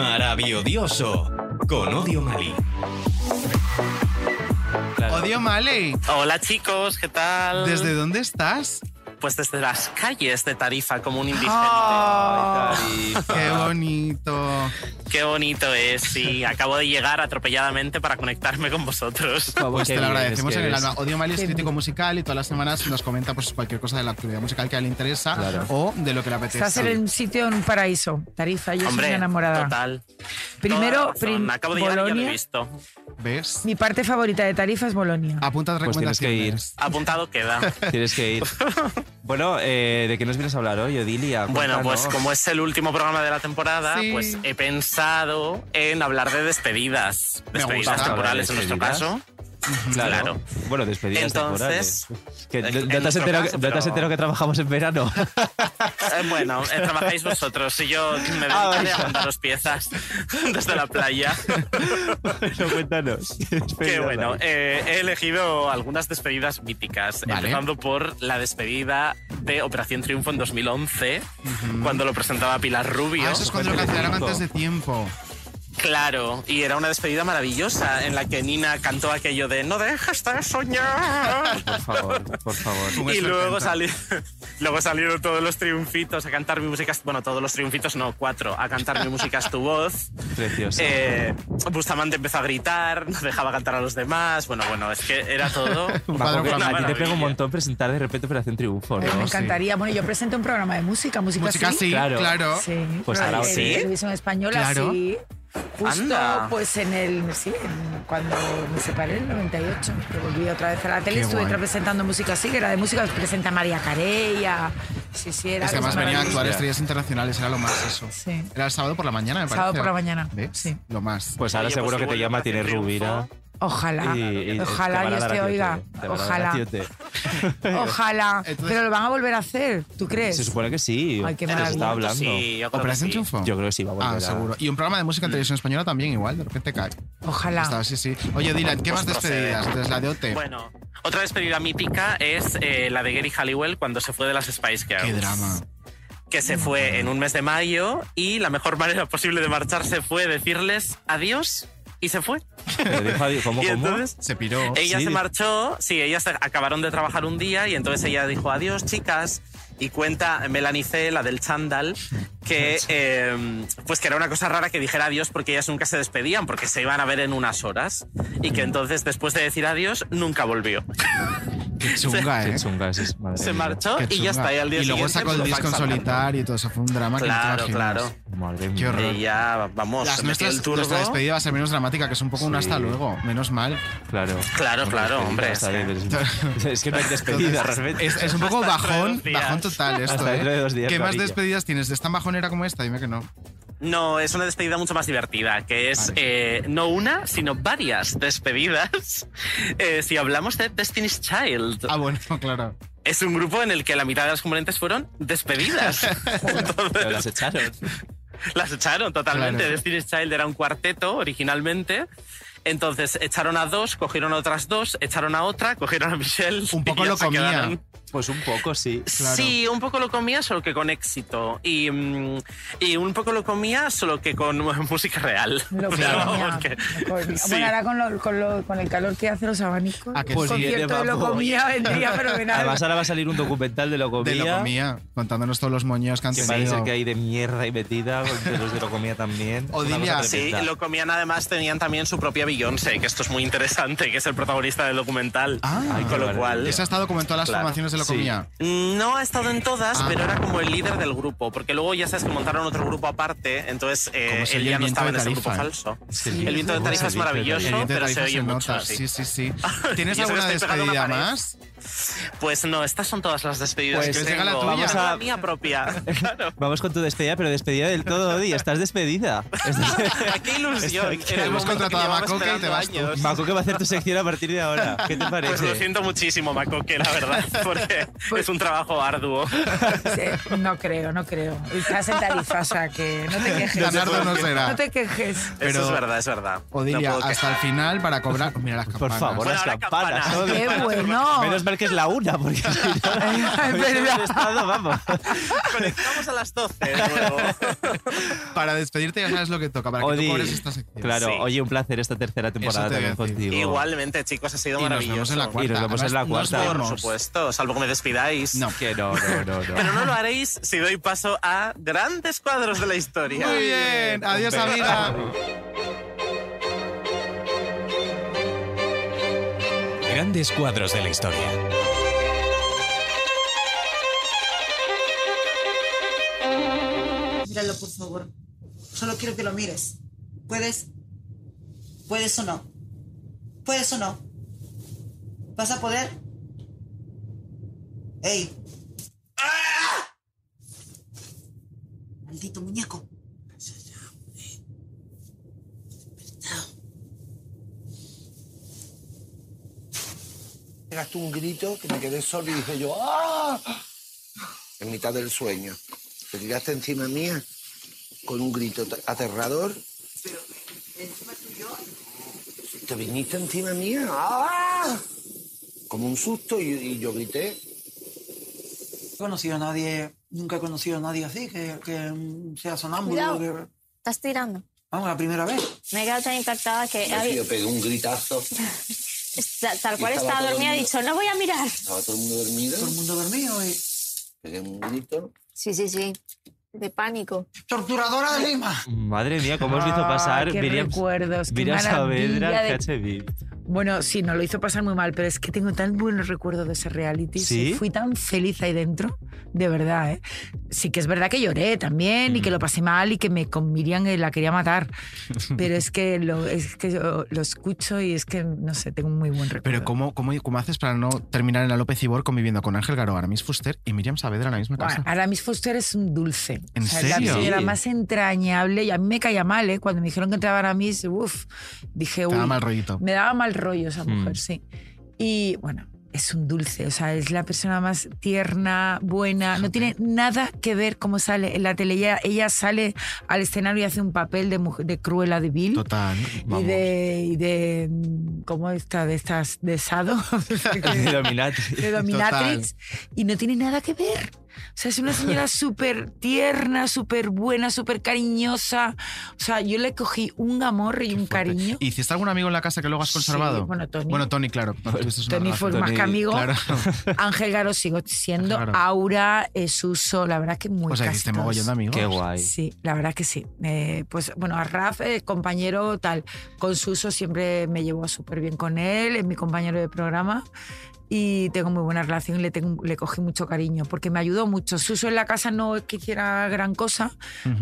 Maravilloso. Con Odio Mali. Claro. Odio Maley, Hola chicos, ¿qué tal? ¿desde dónde estás? Pues desde las calles de Tarifa, como un indigente. Ay, Tarifa. Qué bonito. Qué bonito es, sí. Acabo de llegar atropelladamente para conectarme con vosotros. Pues te lo agradecemos en el alma. Odio Maley es crítico musical y todas las semanas nos comenta pues, cualquier cosa de la actividad musical que a él le interesa Claro. o de lo que le apetece. Estás en un sitio en un paraíso. Tarifa, yo Hombre, soy una enamorada. total. Primero, prim- Acabo de llegar y ya lo he visto. ¿Ves? Mi parte favorita de Tarifa es Bolonia. Apunta Pues tienes que ir. recomendaciones. Apuntado queda. (laughs) Tienes que ir. (laughs) Bueno, eh, ¿de qué nos vienes a hablar hoy, Odilia? Bueno, pues como es el último programa de la temporada, Sí. pues he pensado en hablar de despedidas. Despedidas temporales en nuestro caso. Claro. Bueno, despedidas Entonces, temporales. En- ¿no, en enterado, caso, que- pero- trabajamos en verano? (laughs) Eh, bueno, eh, trabajáis vosotros y yo me Ah, dedicaré a vaya. mandaros piezas (laughs) desde la playa. (laughs) bueno, cuéntanos. Que bueno, eh, he elegido algunas despedidas míticas, Vale. empezando por la despedida de Operación Triunfo en 2011, cuando lo presentaba Pilar Rubio. Ah, eso es cuando lo cancelaron antes de tiempo. Claro, y era una despedida maravillosa en la que Nina cantó aquello de No dejes de soñar. Por favor, por favor. Y luego, sali- (laughs) luego salieron todos los triunfitos a cantar mi música. Bueno, todos los triunfitos, no, cuatro, a cantar mi música es tu voz. Precioso. Eh, Bustamante empezó a gritar, no dejaba cantar a los demás. Bueno, bueno, es que era todo. (laughs) A ti te pega un montón presentar de repente Operación Triunfo, ¿no? me encantaría. Bueno, yo presento un programa de música, música, Música sí, claro. claro. Sí. Pues ahora en sí. televisión española Claro. sí. Justo Anda. pues en el sí, en- cuando me separé en el 98, que volví otra vez a la tele, Qué estuve guay. representando música así, que era de música, presenta María Carey, a- sí, sí, era Es que además venía a actuar estrellas internacionales, era lo más eso. Sí. Era el sábado por la mañana, me parece. Sábado por la mañana, ¿Ves? sí. Lo más. Pues ahora Oye, seguro pues que te igual llama, Operación tiene Triunfo. Rubira. Ojalá, y- y ojalá Dios te oiga, ojalá, (laughs) ojalá, Entonces- pero lo van a volver a hacer, ¿tú crees? Se supone que sí. Ay, qué maravilla. está hablando. Sí, yo creo que ¿Operación sí. Triunfo? Yo creo que sí, va a volver Ah, a- seguro. Y un programa de música en televisión española también igual, de repente cae. Ojalá. Está, sí, sí. Oye, Dylan, ¿qué más Pues despedidas? Entonces, la de OT. Bueno, otra despedida mítica es eh, la de Gary Halliwell cuando se fue de las Spice Girls. Qué drama. Que se fue en un mes de mayo y la mejor manera posible de marcharse fue decirles adiós y se fue. Dijo ¿Cómo, (laughs) Y cómo? entonces Se piró. ella Sí. se marchó, sí, ellas se- acabaron de trabajar un día y entonces ella dijo adiós, chicas. Y cuenta Melanie C, la del chándal, que eh, pues que era una cosa rara que dijera adiós porque ellas nunca se despedían, porque se iban a ver en unas horas. Y que entonces, después de decir adiós, nunca volvió. Qué (laughs) chunga, Qué ¿eh? chunga, ese es- madre Se mía. marchó Qué y ya chunga. está. Y al día Y luego sacó el pues, disco en solitario y todo eso. Fue un drama que Claro, no imaginas. claro. Madre mía. Qué horror. Ella, vamos, Las se nuestras, el turbo. nuestra despedida va a ser menos dramática, que es un poco un Sí. hasta luego. Menos mal. Claro. Claro, claro, hombre, es ahí, que- (laughs) es- que no hay despedida, realmente. Es, es un poco bajón, bajón total (laughs) esto, Hasta dentro de dos ¿eh? días, ¿Qué más despedidas tienes? ¿Es tan bajonera como esta? Dime que no. No, es una despedida mucho más divertida, que es Vale. eh, no una, sino varias despedidas. (laughs) Eh, si hablamos de Destiny's Child, Ah, bueno, (laughs) claro. es un grupo en el que la mitad de las componentes fueron despedidas. Entonces, Pero las echaron. las echaron totalmente. Claro. Destiny's Child era un cuarteto originalmente. Entonces echaron a dos, cogieron a otras dos, echaron a otra, cogieron a Michelle. Un poco lo se comía. quedaron. Pues un poco, sí. Claro. Sí, un poco lo comía, solo que con éxito. Y, mm, y un poco lo comía, solo que con (laughs) música real. Lo (laughs) Pero comía, vamos, que- lo comía. (laughs) sí. Bueno, ahora con, lo- con, lo- con el calor que hace los abanicos, Ah, que sí. concierto de lo comía vendría fenomenal. Además, ahora va a salir un documental de lo De comía. lo comía, contándonos todos los moños que han Que parece tenido. que hay de mierda y metida, de los de lo comía también. Odilia, Sí, lo comían además, tenían también su propia Beyoncé, que esto es muy interesante, que es el protagonista del documental. Ah, Ay, con lo cual... Esa ha estado como en todas las Claro. formaciones de lo Sí. comía. No ha estado en todas, Ah. pero era como el líder del grupo, porque luego ya sabes que montaron otro grupo aparte, entonces eh, él ya no estaba en ese grupo falso. Sí. El viento de Tarifa es maravilloso, El viento de pero se Tarifa oye se mucho, nota. sí. Sí, sí. (laughs) ¿Tienes alguna despedida más? Pues no, estas son todas las despedidas Pues que la tengo. tuya. Vamos a la mía propia. (laughs) Claro. Vamos con tu despedida, pero despedida del todo, Odi. Estás despedida. (laughs) ¡Qué ilusión! Hemos contratado a Macoque y te vas tú. va a hacer tu sección a partir de ahora. ¿Qué te parece? Pues lo siento muchísimo, Macoque, la verdad, porque Pues es un trabajo arduo. Sí, no creo, no creo. Estás en tarifa, o sea que no te quejes. Ganardo no será. No te quejes. Pero- Eso es verdad, es verdad. Odilia, No hasta el final para cobrar. Mira las Por campanas. favor, Bueno, las ahora campanas. ¡Qué bueno! Menos mal que es la una, porque si no, (laughs) Es (laughs) hubiésemos verdad. estado, vamos. Conectamos a las 12 de nuevo. (laughs) Para despedirte ya sabes lo que toca, para que Odi, tú cobres esta sección. claro, Sí. oye, un placer esta tercera temporada te también contigo. Igualmente, chicos, ha sido Y nos maravilloso. vemos en la cuarta. Y nos vemos en la nos cuarta. vemos. Por supuesto, salvo que me despidáis. No. Que no, no, no, no. Pero no lo haréis si doy paso a grandes cuadros de la historia. Muy bien. Adiós, amiga. Grandes cuadros de la historia. Míralo, por favor. Solo quiero que lo mires. ¿Puedes? ¿Puedes o no? ¿Puedes o no? ¿Vas a poder? ¡Ey! ¡Ah! Maldito muñeco. Pegaste un grito que me quedé sordo y dije yo, ¡ah! En mitad del sueño. Te tiraste encima mía con un grito te- aterrador. Te viniste encima mía, ¡ah! Como un susto y, y yo grité. Conocido a nadie, nunca he conocido a nadie así, que, que sea sonámbulo. Cuidado. que- Estás tirando. vamos, la primera vez. Me he quedado tan impactada que yo pegué un gritazo. (laughs) tal, cual estaba estaba dormida, he el dicho, no voy a mirar. Estaba todo el mundo dormido. Todo el mundo dormido y... Pegué un grito. Sí, sí, sí. De pánico. Torturadora de Lima. Madre mía, cómo os hizo Ah, pasar qué Miriam, recuerdos, qué Miriam Saavedra de-. Bueno, sí, nos lo hizo pasar muy mal, pero es que tengo tan buenos recuerdos de ese reality. ¿Sí? Fui tan feliz ahí dentro, de verdad, ¿eh? Sí que es verdad que lloré también y que lo pasé mal y que me con Miriam eh, la quería matar. (laughs) Pero es que lo, es que yo lo escucho y es que, no sé, tengo un muy buen recuerdo. Pero ¿cómo, cómo, ¿cómo haces para no terminar en la López Ibor conviviendo con Ángel Garo, Aramis Fuster y Miriam Saavedra en la misma casa? Bueno, Aramis Foster es un dulce. ¿En O sea, serio? Sí. más entrañable y a mí me caía mal, ¿eh? Cuando me dijeron que entraba Aramis, uff, dije, uy, mal rollito. Me daba mal rollo esa mujer, Mm. sí. Y bueno, es un dulce, o sea, es la persona más tierna, buena, no tiene nada que ver cómo sale en la tele. Ella, ella sale al escenario y hace un papel de, mujer, de Cruella de. Total. Y de, y de. ¿Cómo está? De estas. De Sado. (laughs) De Dominatrix. de Dominatrix. Y no tiene nada que ver. O sea, es una señora (laughs) súper tierna, súper buena, súper cariñosa. O sea, yo le cogí un amor y un cariño. ¿Y ¿Hiciste algún amigo en la casa que luego has conservado? bueno, Tony. Bueno, Tony, claro. Tony fue más que amigo. Claro. (laughs) Ángel Garo sigo siendo. Claro. Aura, eh, Suso, la verdad que muy O sea, hiciste mogollón de amigos. Qué guay. Sí, la verdad que sí. Eh, pues bueno, a Raf, eh, compañero tal, con Suso siempre me llevo súper bien con él, es mi compañero de programa y tengo muy buena relación y le, tengo, le cogí mucho cariño porque me ayudó mucho. Suso en la casa no es que hiciera gran cosa,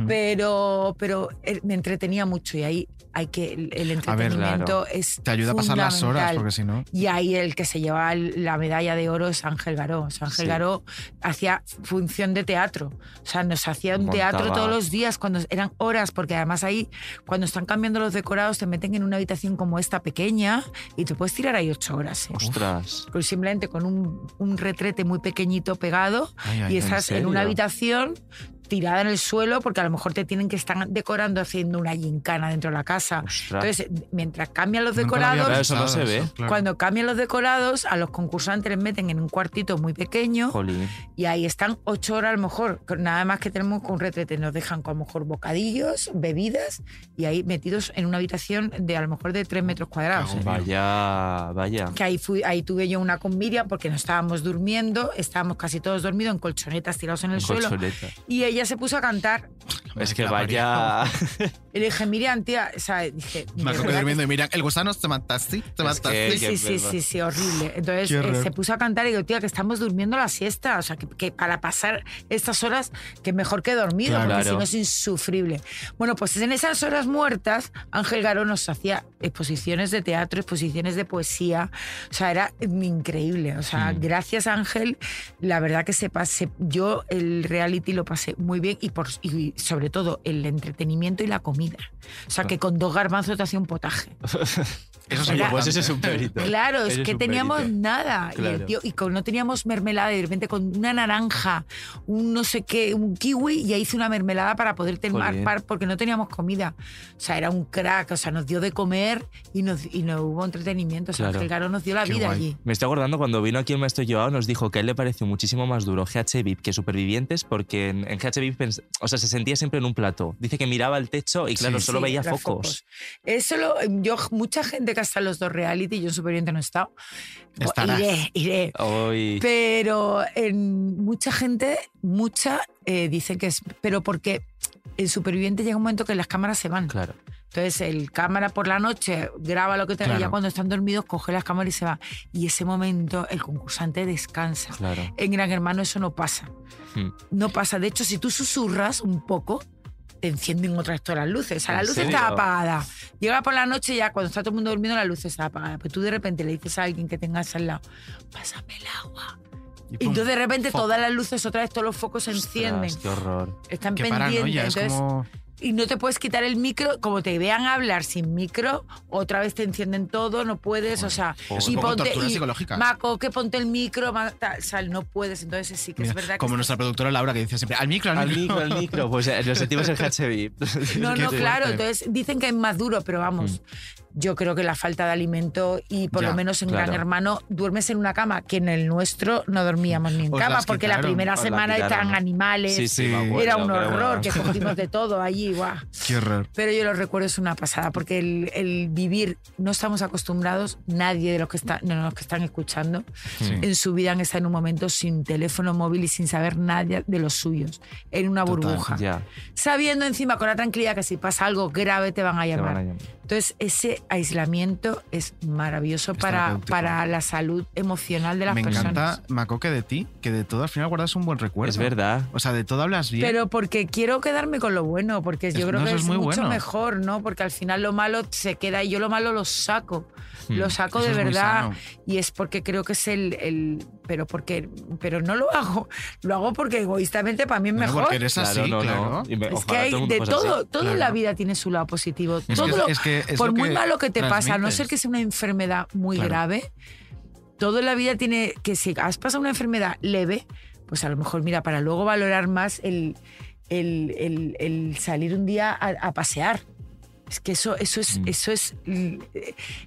pero, pero él me entretenía mucho y ahí hay que el, el A ver, entretenimiento claro. es Te ayuda a pasar las horas, porque si no. Y ahí el que se llevaba la medalla de oro es Ángel Garó. O sea, Ángel Sí. Garó hacía función de teatro. O sea, nos hacía un Montaba. teatro todos los días cuando eran horas, porque además ahí, cuando están cambiando los decorados, te meten en una habitación como esta pequeña y te puedes tirar ahí ocho horas. ¿eh? Ostras. Con- simplemente con un, un retrete muy pequeñito pegado Ay, ay, y ¿en estás en, serio? una habitación tirada en el suelo porque a lo mejor te tienen que estar decorando haciendo una gincana dentro de la casa. Ostras. Entonces, mientras cambian los decorados, Eso no se ve. cuando cambian los decorados, a los concursantes les meten en un cuartito muy pequeño Jolín. y ahí están ocho horas a lo mejor. Nada más que tenemos con un retrete, nos dejan con a lo mejor bocadillos, bebidas y ahí metidos en una habitación de a lo mejor de tres metros cuadrados. ¿eh? Vaya, vaya. Que ahí, fui, ahí tuve yo una con Miriam porque no estábamos durmiendo, estábamos casi todos dormidos en colchonetas tirados en el suelo. Colchoneta. Y ella se puso a cantar. Es que vaya. (laughs) Y le dije, Miriam, tía, o sea, dije. Me "De acuerdo durmiendo y mira, el gusano te mataste, te mataste. Sí, sí, sí, sí, horrible. Entonces eh, se puso a cantar y digo, tía, que estamos durmiendo la siesta. O sea, que, que para pasar estas horas, que mejor que dormido, Claro. porque si no es insufrible. Bueno, pues en esas horas muertas, Ángel Garó nos hacía exposiciones de teatro, exposiciones de poesía. O sea, era increíble. O sea, Mm. gracias Ángel, la verdad que se pase. Yo el reality lo pasé muy bien y, por, y sobre todo el entretenimiento y la comida. O sea, que con dos garbanzos te hacía un potaje. (laughs) Eso pues ese es un perito. Claro, es Ese que teníamos perito. nada. Y, el tío- y con, no teníamos mermelada, y de repente con una naranja, un no sé qué, un kiwi, y hice una mermelada para poder Jolín. tomar porque no teníamos comida. O sea, era un crack, o sea, nos dio de comer y nos, y no hubo entretenimiento. O sea, Claro. Ángel nos dio la vida allí. Me estoy acordando cuando vino aquí el maestro Joao, nos dijo que a él le pareció muchísimo más duro GH VIP que Supervivientes porque en, en GH VIP pens- o sea, se sentía siempre en un plato. Dice que miraba el techo y claro, Sí, solo sí, veía era focos. Eso lo, yo, mucha gente que en los dos reality, yo en Superviviente no he estado. Estarás. Iré, iré. Hoy. Pero en mucha gente, mucha, eh, dicen que es. Pero porque el superviviente llega un momento que las cámaras se van. Claro. Entonces, el cámara por la noche graba lo que tenga y ya Claro. cuando están dormidos coge las cámaras y se va. Y ese momento el concursante descansa. Claro. En Gran Hermano eso no pasa. Hmm. No pasa. De hecho, si tú susurras un poco, te encienden otra vez todas las luces. O sea, la ¿En luz serio? está apagada. Llega por la noche ya, cuando está todo el mundo durmiendo, la luz está apagada. Pues tú de repente le dices a alguien que tengas al lado, pásame el agua. Y, entonces de repente todas las luces, otra vez todos los focos se encienden. Qué horror. Están Qué pendientes. entonces, como- y no te puedes quitar el micro, como te vean hablar sin micro, otra vez te encienden todo, no puedes, o sea, poco tortura psicológica. Maco, que ponte el micro, ma- tal, o sea, no puedes, entonces sí que Mira, es verdad que como nuestra productora Laura que dice siempre, al micro, al, Al micro, al micro. Pues eh, lo sentimos en (laughs) HB. No, no, claro. Entonces dicen que es más duro, pero vamos. Yo creo que la falta de alimento y por Ya, lo menos en claro. Gran Hermano duermes en una cama que en el nuestro no dormíamos ni en Os cama porque la quitaron, primera la semana quitaron, estaban ¿no? animales. Sí, sí, acuerdo, era un horror bueno. que cogimos de todo allí. (laughs) guau. Qué horror. Pero yo lo recuerdo es una pasada porque el, el vivir no estamos acostumbrados nadie de los que están de los que están escuchando Sí. en su vida han estado en un momento sin teléfono móvil y sin saber nada de los suyos en una Total, burbuja Ya. sabiendo encima con la tranquilidad que si pasa algo grave te van a llamar. van a llamar. Entonces, ese aislamiento es maravilloso para, para la salud emocional de las Me personas. encanta, Macoque, de ti, que de todo al final guardas un buen recuerdo. Es verdad. O sea, de todo hablas bien. Pero porque quiero quedarme con lo bueno, porque yo Es- creo no, que es, es muy mucho bueno. mejor, ¿no? Porque al final lo malo se queda y yo lo malo lo saco. Lo saco Eso de verdad y es porque creo que es el, el pero porque pero no lo hago, (laughs) lo hago porque egoístamente para mí es mejor. porque eres así, no, no. claro. Me- Es que hay de todo, así. todo en Claro. la vida tiene su lado positivo. Todo lo- es que es por lo muy que malo que te pasa, a no ser transmites. que sea una enfermedad muy Claro. grave, todo en la vida tiene que si has pasado una enfermedad leve, pues a lo mejor mira, para luego valorar más el, el, el- el salir un día a, a pasear. Es que eso, eso es, eso es,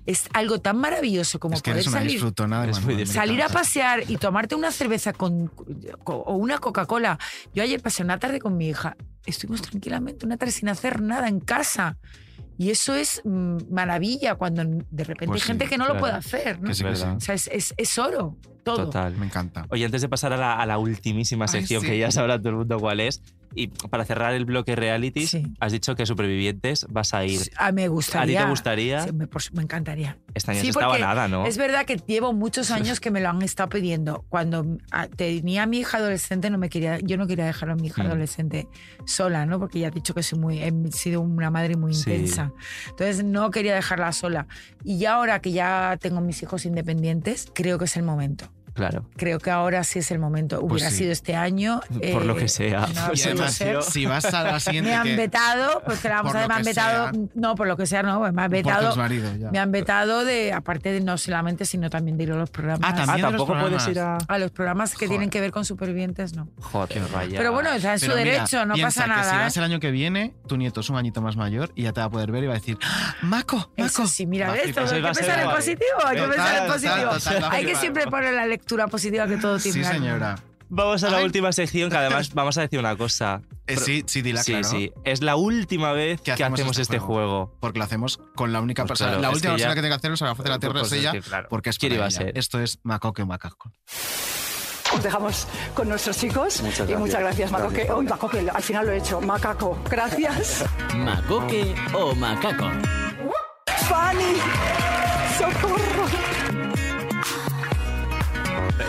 es algo tan maravilloso como Mm. Es que poder salir. de Salir a pasear y tomarte una cerveza con, con- o una Coca-Cola. Yo ayer pasé una tarde con mi hija. Estuvimos tranquilamente una tarde sin hacer nada en casa. Y eso es mm, maravilla cuando de repente Pues hay gente sí, que no lo puede hacer. ¿no? Que sí, que sí. O sea, es, es- es oro. Todo. Total. Me encanta. Oye, antes de pasar a la, a la ultimísima Ay, sección sí. que ya sabrá todo el mundo cuál es, y para cerrar el bloque reality, Sí. has dicho que Supervivientes vas a ir. A mí me gustaría. ¿A ti te gustaría? Sí, me, pues, me encantaría. Este año Sí, estaba nada, ¿no? Es verdad que llevo muchos años que me lo han estado pidiendo. Cuando ah, tenía a mi hija adolescente, no me quería, yo no quería dejar a mi hija Mm. adolescente sola, ¿no? Porque ya he dicho que soy muy, he sido una madre muy intensa. Entonces no quería dejarla sola. Y ya ahora que ya tengo mis hijos independientes, creo que es el momento. Claro. Creo que ahora sí es el momento. Hubiera sí. sido este año. Por lo eh, que sea. no Pues además, si vas a la siguiente Me han que- vetado, pues que la vamos Por a ver, lo me han que vetado, sea. no, por lo que sea, no, pues me han vetado, me han vetado de, aparte de no solamente, sino también de ir a los programas. Ah, también Ah, tampoco puedes ir a. A los programas que Joder. tienen que ver con supervivientes, no. Joder, vaya. Pero bueno, está en su Pero mira, derecho, no piensa pasa que nada. si ¿eh? vas el año que viene, tu nieto es un añito más mayor y ya te va a poder ver y va a decir, ¡Ah, Maco, Maco. Eso sí, mira. Todo hay que pensar en positivo, hay que pensar en positivo. hay que siempre poner la lectura positiva que todo tiene. Sí, algo. señora. Vamos a la Ay. última sección, que además (laughs) vamos a decir una cosa. Eh, sí, sí, dila, sí, claro. sí. Es la última vez que hacemos, este, juego. Porque lo hacemos con la única Pues persona. claro, la última que ya- persona que tiene que hacerlo es la de la tierra Pues es es ella, que, claro, porque es ¿quién iba a ella. ser? Esto es Macoque Macaco. Os dejamos con nuestros chicos. Muchas Y muchas gracias. Macoque. Uy, Macoque, al final lo he hecho. Macaco. Gracias. (laughs) Macoque o macaco. Fanny. Socorro.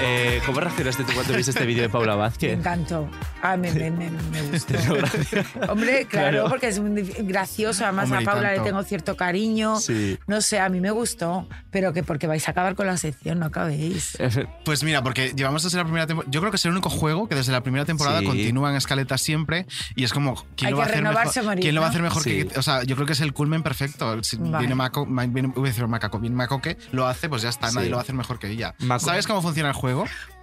Eh, ¿Cómo reaccionaste tú cuando viste este vídeo de Paula Me Vázquez? encantó. Ah, me, me, me, me (laughs) gustó. Hombre, claro, Claro. porque es gracioso. Además, Hombre, a Paula le tengo cierto cariño. Sí. No sé, a mí me gustó. Pero que porque vais a acabar con la sección, no acabéis. (laughs) Pues mira, porque llevamos desde la primera temporada. Yo creo que es el único juego que desde la primera temporada Sí. continúa en escaleta siempre. Y es como, ¿quién Hay lo va a que hacer renovarse mejor? morir, ¿Quién lo va a ¿no? hacer mejor Sí. que.? O sea, yo creo que es el culmen perfecto. Si Vale. viene Maco, ma- viene, voy a decir Macaco, viene Macoque, lo hace, pues ya está, Sí. nadie lo va a hacer mejor que ella. Maco- ¿Sabes cómo funciona el juego?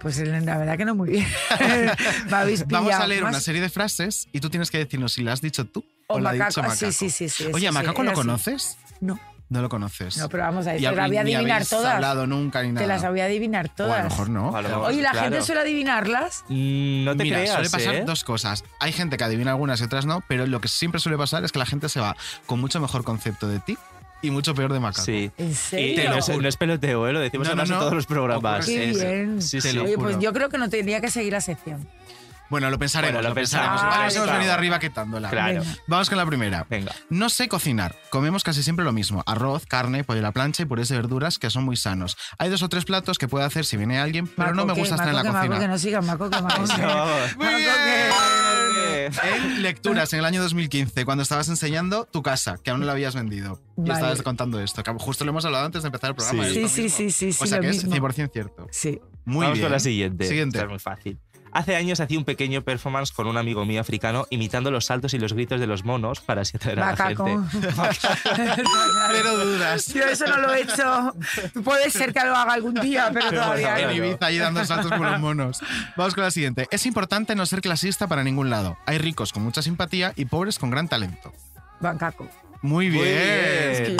Pues la verdad que no muy bien. (laughs) Me habéis Vamos a leer Más- una serie de frases y tú tienes que decirnos si la has dicho tú o, O la ha Macaco. dicho Macaco. sí, sí, sí, sí, Oye, sí, ¿a sí, Macaco lo así. conoces? No. No lo conoces. No, pero vamos a ver, Y te la hab- voy a adivinar todas. hablado nunca ni nada. Te las voy a adivinar O a todas. lo mejor no. A lo mejor, Oye, ¿la claro. gente suele adivinarlas? Mm, No te Mira, creas, suele pasar ¿eh? dos cosas. Hay gente que adivina algunas y otras no, pero lo que siempre suele pasar es que la gente se va con mucho mejor concepto de ti y mucho peor de Macaco. Sí. ¿En Y serio? no es, no es peloteo, ¿eh? lo decimos No, no, además en no. todos los programas. Qué Es- bien. Sí, sí. lo Oye, pues yo creo que no tendría que seguir la sección. Bueno, lo pensaremos. Bueno, lo lo pensaremos. Para eso hemos Claro. venido arriba quitándola. Claro. Venga. Vamos con la primera. Venga. No sé cocinar. Comemos casi siempre lo mismo. Arroz, carne, pollo a la plancha y purés de verduras que son muy sanos. Hay dos o tres platos que puedo hacer si viene alguien, pero no me Maco, gusta que- estar en la Maco, que cocina. Maco, que no siga, Maco, que Maco. (laughs) Muy Maco, bien. (laughs) En lecturas en el año 2015, cuando estabas enseñando tu casa, que aún no la habías vendido. Y estabas contando esto, que justo lo hemos hablado antes de empezar el programa. Sí. es Sí, sí, sí, sí, O sea que mismo. es 100% cierto. Sí. Muy Vamos bien. con la siguiente. Siguiente. Esta es muy fácil. Hace años hacía un pequeño performance con un amigo mío africano imitando los saltos y los gritos de los monos para así atraer a la gente. (laughs) Pero dudas. Yo eso no lo he hecho. Puede ser que lo haga algún día, pero todavía En no. Ibiza ahí dando saltos como los monos. Vamos con la siguiente. Es importante no ser clasista para ningún lado. Hay ricos con mucha simpatía y pobres con gran talento. Bancaco. Muy bien. Es que,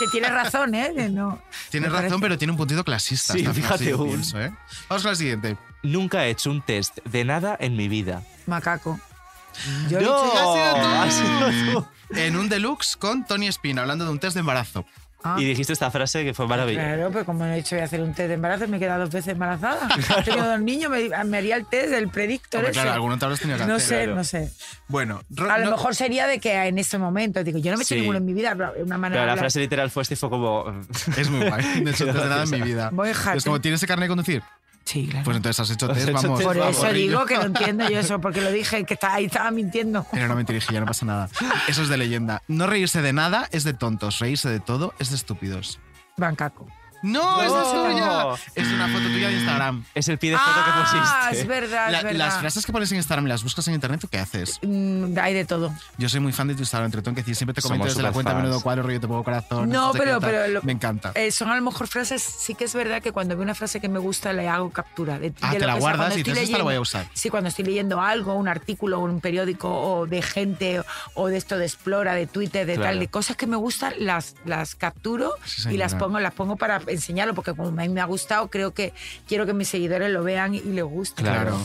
he dicho. Que tienes razón, ¿eh? No. Tienes Me razón, parece- pero tiene un puntito clasista. Sí, fíjate un. pienso, ¿eh? Vamos con la siguiente. Nunca he hecho un test de nada en mi vida. Macaco. Yo he No. dicho has sido tú. En un deluxe con Tony Espina, hablando de un test de embarazo. Ah. Y dijiste esta frase que fue maravillosa. Claro, pero como he dicho voy a hacer un test de embarazo, me he quedado dos veces embarazada. (laughs) He tenido dos niños, me, me haría el test del predictor Hombre, ese. claro, alguno te habrás tenido que No hacer, sé, claro. no sé. Bueno, ro- A lo no- mejor sería de que en ese momento, digo, yo no me he hecho Sí. ninguno en mi vida, pero una manera Pero la frase literal fue esta y fue como. Es muy guay. No he hecho (laughs) nada en mi vida. Voy, jate. Es como, ¿tienes ese carnet de conducir? Sí, claro. Pues entonces has hecho Has test, hecho vamos. test, Por eso digo que no entiendo yo (laughs) eso, porque lo dije, que está, ahí estaba mintiendo. Era una mentirijilla, no pasa nada. Eso es de leyenda. No reírse de nada es de tontos. Reírse de todo es de estúpidos. Bancaco. ¡No! ¡Es No. de tuya! Es una foto tuya de Instagram. Es el pie de foto que Ah, pusiste. es verdad, La- es verdad. las frases que pones en Instagram, ¿las buscas en internet o qué haces? Mm, hay de todo. Yo soy muy fan de tu Instagram, entre que decir, siempre te comento Somos desde la cuenta menudo cuadro, rollo te pongo corazón. No, sé qué pero- tal. pero lo- Me encanta. Eh, son a lo mejor frases, sí que es verdad que cuando veo una frase que me gusta le hago captura. De, Ah, de te lo la que sea. guardas Cuando y estoy dices, "Esta la voy a leyendo- usar". Sí, cuando estoy leyendo algo, un artículo, un periódico o de gente o de esto de Explora, de Twitter, de Claro. tal, de cosas que me gustan, las, las capturo Sí, y las señora. pongo, las pongo para enseñarlo porque como a mí me ha gustado, creo que quiero que mis seguidores lo vean y les guste. Claro.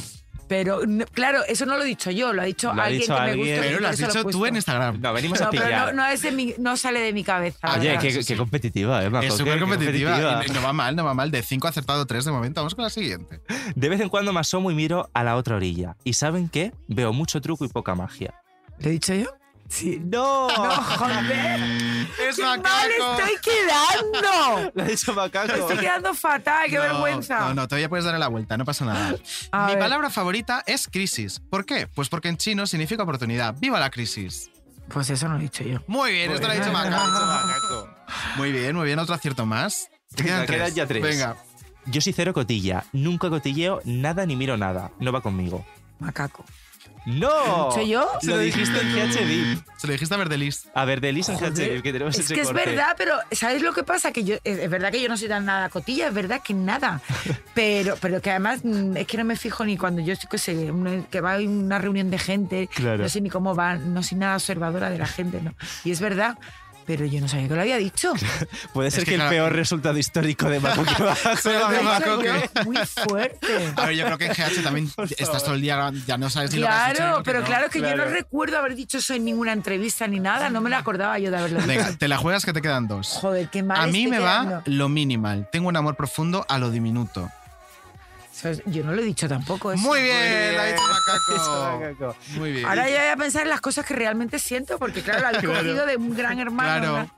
Pero no- claro, eso no lo he dicho yo, lo ha dicho Lo ha alguien dicho que me gusta. Pero lo has dicho tú en Instagram. No, venimos a No, pero pillar. no, no es de mi- no sale de mi cabeza. Oye, qué, qué competitiva, ¿eh? Majo? Es súper competitiva. y No va mal, no va mal. De 5 acertado 3 de momento. Vamos con la siguiente. De vez en cuando me asomo y miro a la otra orilla. ¿Y saben qué? Veo mucho truco y poca magia. ¿Lo he dicho yo? Sí. ¡No! No, joder. (laughs) ¡Es ¡Qué mal macaco! estoy quedando! (laughs) Lo ha dicho macaco. Me estoy quedando fatal, qué No, vergüenza. No, no, todavía puedes darle la vuelta, no pasa nada. A Mi ver. palabra favorita es crisis. ¿Por qué? Pues porque en chino significa oportunidad. ¡Viva la crisis! Pues eso no lo he dicho yo. Muy bien, esto lo ha dicho Lo ha dicho Macaco. (laughs) Muy bien, muy bien. Otro acierto más. Te quedan tres. quedan ya tres. Venga. Yo soy cero cotilla. Nunca cotilleo nada ni miro nada. No va conmigo. Macaco. ¡No! ¿Soy yo? Lo dijiste en GHD. Se lo dijiste a Verdelis. A ver, de Liz en Joder, GHD, que tenemos es ese que es corte. verdad, pero ¿sabes lo que pasa? Que yo es es verdad que yo no soy tan nada cotilla, es verdad que nada. Pero, pero que además mm, es que no me fijo ni cuando yo estoy que sé, una- que va a una reunión de gente, Claro. no sé ni cómo va, no soy nada observadora de la gente, ¿no? Y es verdad, pero yo no sabía que lo había dicho. (laughs) Puede ser que que, el claro- peor resultado histórico de Maco que va a dicho yo, Muy fuerte. A ver, yo creo que en GH también (laughs) estás todo el día, ya no sabes ni lo que has Claro, que pero no. claro que yo Claro. no recuerdo haber dicho eso en ninguna entrevista ni nada, no me lo acordaba yo de haberlo dicho. Venga, te la juegas que te quedan dos. Joder, qué mal A mí me va lo minimal. Tengo un amor profundo a lo diminuto. Yo no lo he dicho tampoco. Eso. Muy bien, (laughs) lo ha dicho Macaco. Macaco. Muy bien. Ahora yo voy a pensar en las cosas que realmente siento, porque claro, habéis (laughs) Claro. cogido de un gran hermano.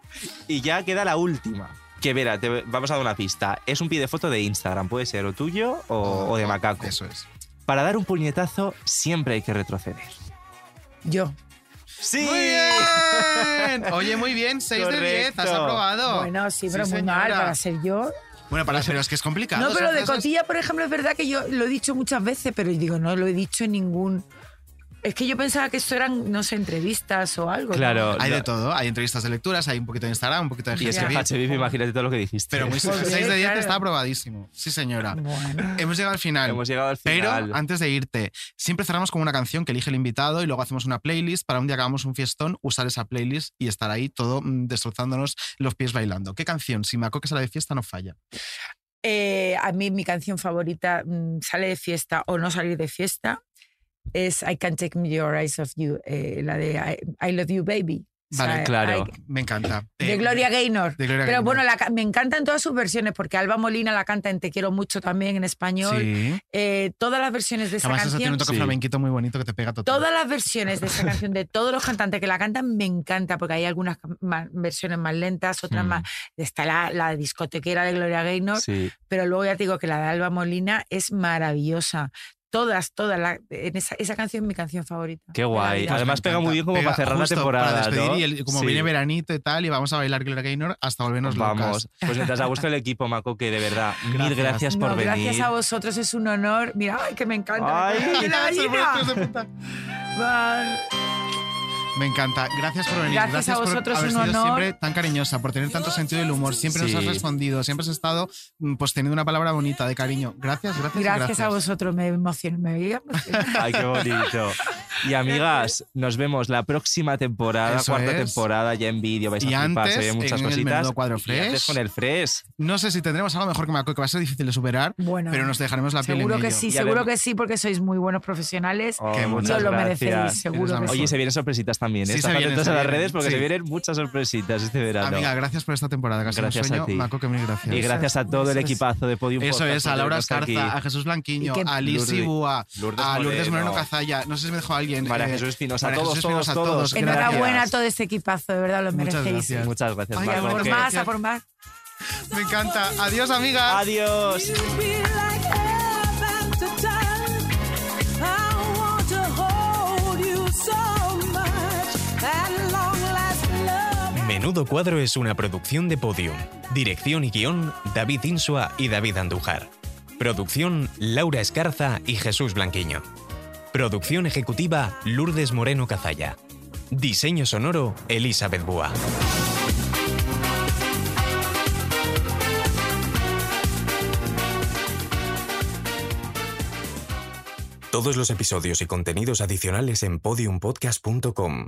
Y ya queda la última. Que verá, te vamos a dar una pista. Es un pie de foto de Instagram. Puede ser o tuyo o, o de Macaco. Eso es. Para dar un puñetazo siempre hay que retroceder. Yo. ¡Sí! Muy bien. Oye, muy bien. 6 de 10. Has aprobado. Bueno, sí, pero Sí, muy mal para ser yo. Bueno, para, pero es que es complicado. No, pero de cotilla, por ejemplo, es verdad que yo lo he dicho muchas veces, pero digo, no lo he dicho en ningún. Es que yo pensaba que esto eran, no sé, entrevistas o algo. ¿no? Claro. Hay de todo. Hay entrevistas de lecturas, hay un poquito de Instagram, un poquito de Y es que. HBIP, imagínate todo lo que dijiste. Pero muy (laughs) Joder, 6 de 10 claro. está aprobadísimo. Sí, señora. Bueno. Hemos llegado al final. Hemos llegado al Pero final. antes de irte, siempre cerramos con una canción que elige el invitado y luego hacemos una playlist para un día que hagamos un fiestón, usar esa playlist y estar ahí todo mm, destrozándonos los pies bailando. ¿Qué canción? Si Maco que sale de fiesta no falla. Eh, a mí mi canción favorita, mm, sale de fiesta o no salir de fiesta, es I Can't Take Your Eyes Off You, eh, la de I, I Love You Baby. O sea, Vale, claro. I- Me encanta. de Eh, Gloria Gaynor. de Gloria Pero Gaynor. bueno, la me encantan todas sus versiones porque Alba Molina la canta en Te quiero mucho también en español. Sí. Eh, todas las versiones de esa Además, eso tiene canción. un toque Sí. flamenquito muy bonito que te pega total. Todas las versiones de esa canción de todos los cantantes que la cantan me encanta porque hay algunas versiones más lentas, otras Mm. más. Está la, la discotequera de Gloria Gaynor, Sí. pero luego ya te digo que la de Alba Molina es maravillosa. Todas, todas. la- en esa, esa canción es mi canción favorita. Qué guay. Además pega muy bien como Pega para cerrar justo la temporada, Para despedir ¿no? y el- como Sí. viene veranito y tal, y vamos a bailar Gloria Gaynor hasta volvernos Vamos. locas. Pues mientras la busco el equipo, Maco, que de verdad, mil Gracias. gracias por No, venir. gracias a vosotros, es un honor. Mira, ay, que me encanta. Ay, me encanta. Gracias por venir. Gracias a por vosotros, haber un sido honor. siempre tan cariñosa, por tener tanto sentido del humor. Siempre Sí. nos has respondido, siempre has estado mm, pues teniendo una palabra bonita de cariño. Gracias, gracias. y Gracias a vosotros, me emociono. Me veía (laughs) Ay, qué bonito. Y amigas, nos vemos la próxima temporada, Eso cuarta es. temporada, ya en vídeo, vais a Y flipar, antes, se ven muchas en el cositas. menudo cuadro Y antes fresh. con el fresh. No sé si tendremos algo mejor que Maco, que va a ser difícil de superar, Bueno, pero nos dejaremos la piel Seguro en que ello. sí, Y seguro que sí, porque sois muy buenos profesionales. Oh, Que muchas Os lo gracias. merecéis, seguro que Oye, sí. se vienen sorpresitas también, ¿eh? Sí, se vienen, atentos se a las vienen, redes porque sí. se vienen muchas sorpresitas este verano. Amiga, gracias por esta temporada, casi Gracias a ti. Maco, que mil gracias. Y gracias a todo el Eso equipazo de Podium Eso Podcast es, a Laura. Escarza, a Jesús Blanquiño, a Liz Lourdes a Lourdes Moreno. Cazalla. No sé si me dejó alguien. María eh, Jesús Espinosa, María todos, todos, todos. Enhorabuena a todo este equipazo, de verdad, lo Muchas merecéis. gracias. Muchas gracias, a por más, a por más. Me encanta. Adiós, amiga. Adiós. Menudo Cuadro es una producción de Podium. Dirección y guion, David Insua y David Andújar. Producción, Laura Escarza y Jesús Blanquiño. Producción ejecutiva, Lourdes Moreno Cazalla. Diseño sonoro, Elizabeth Búa. Todos los episodios y contenidos adicionales en podiumpodcast.com.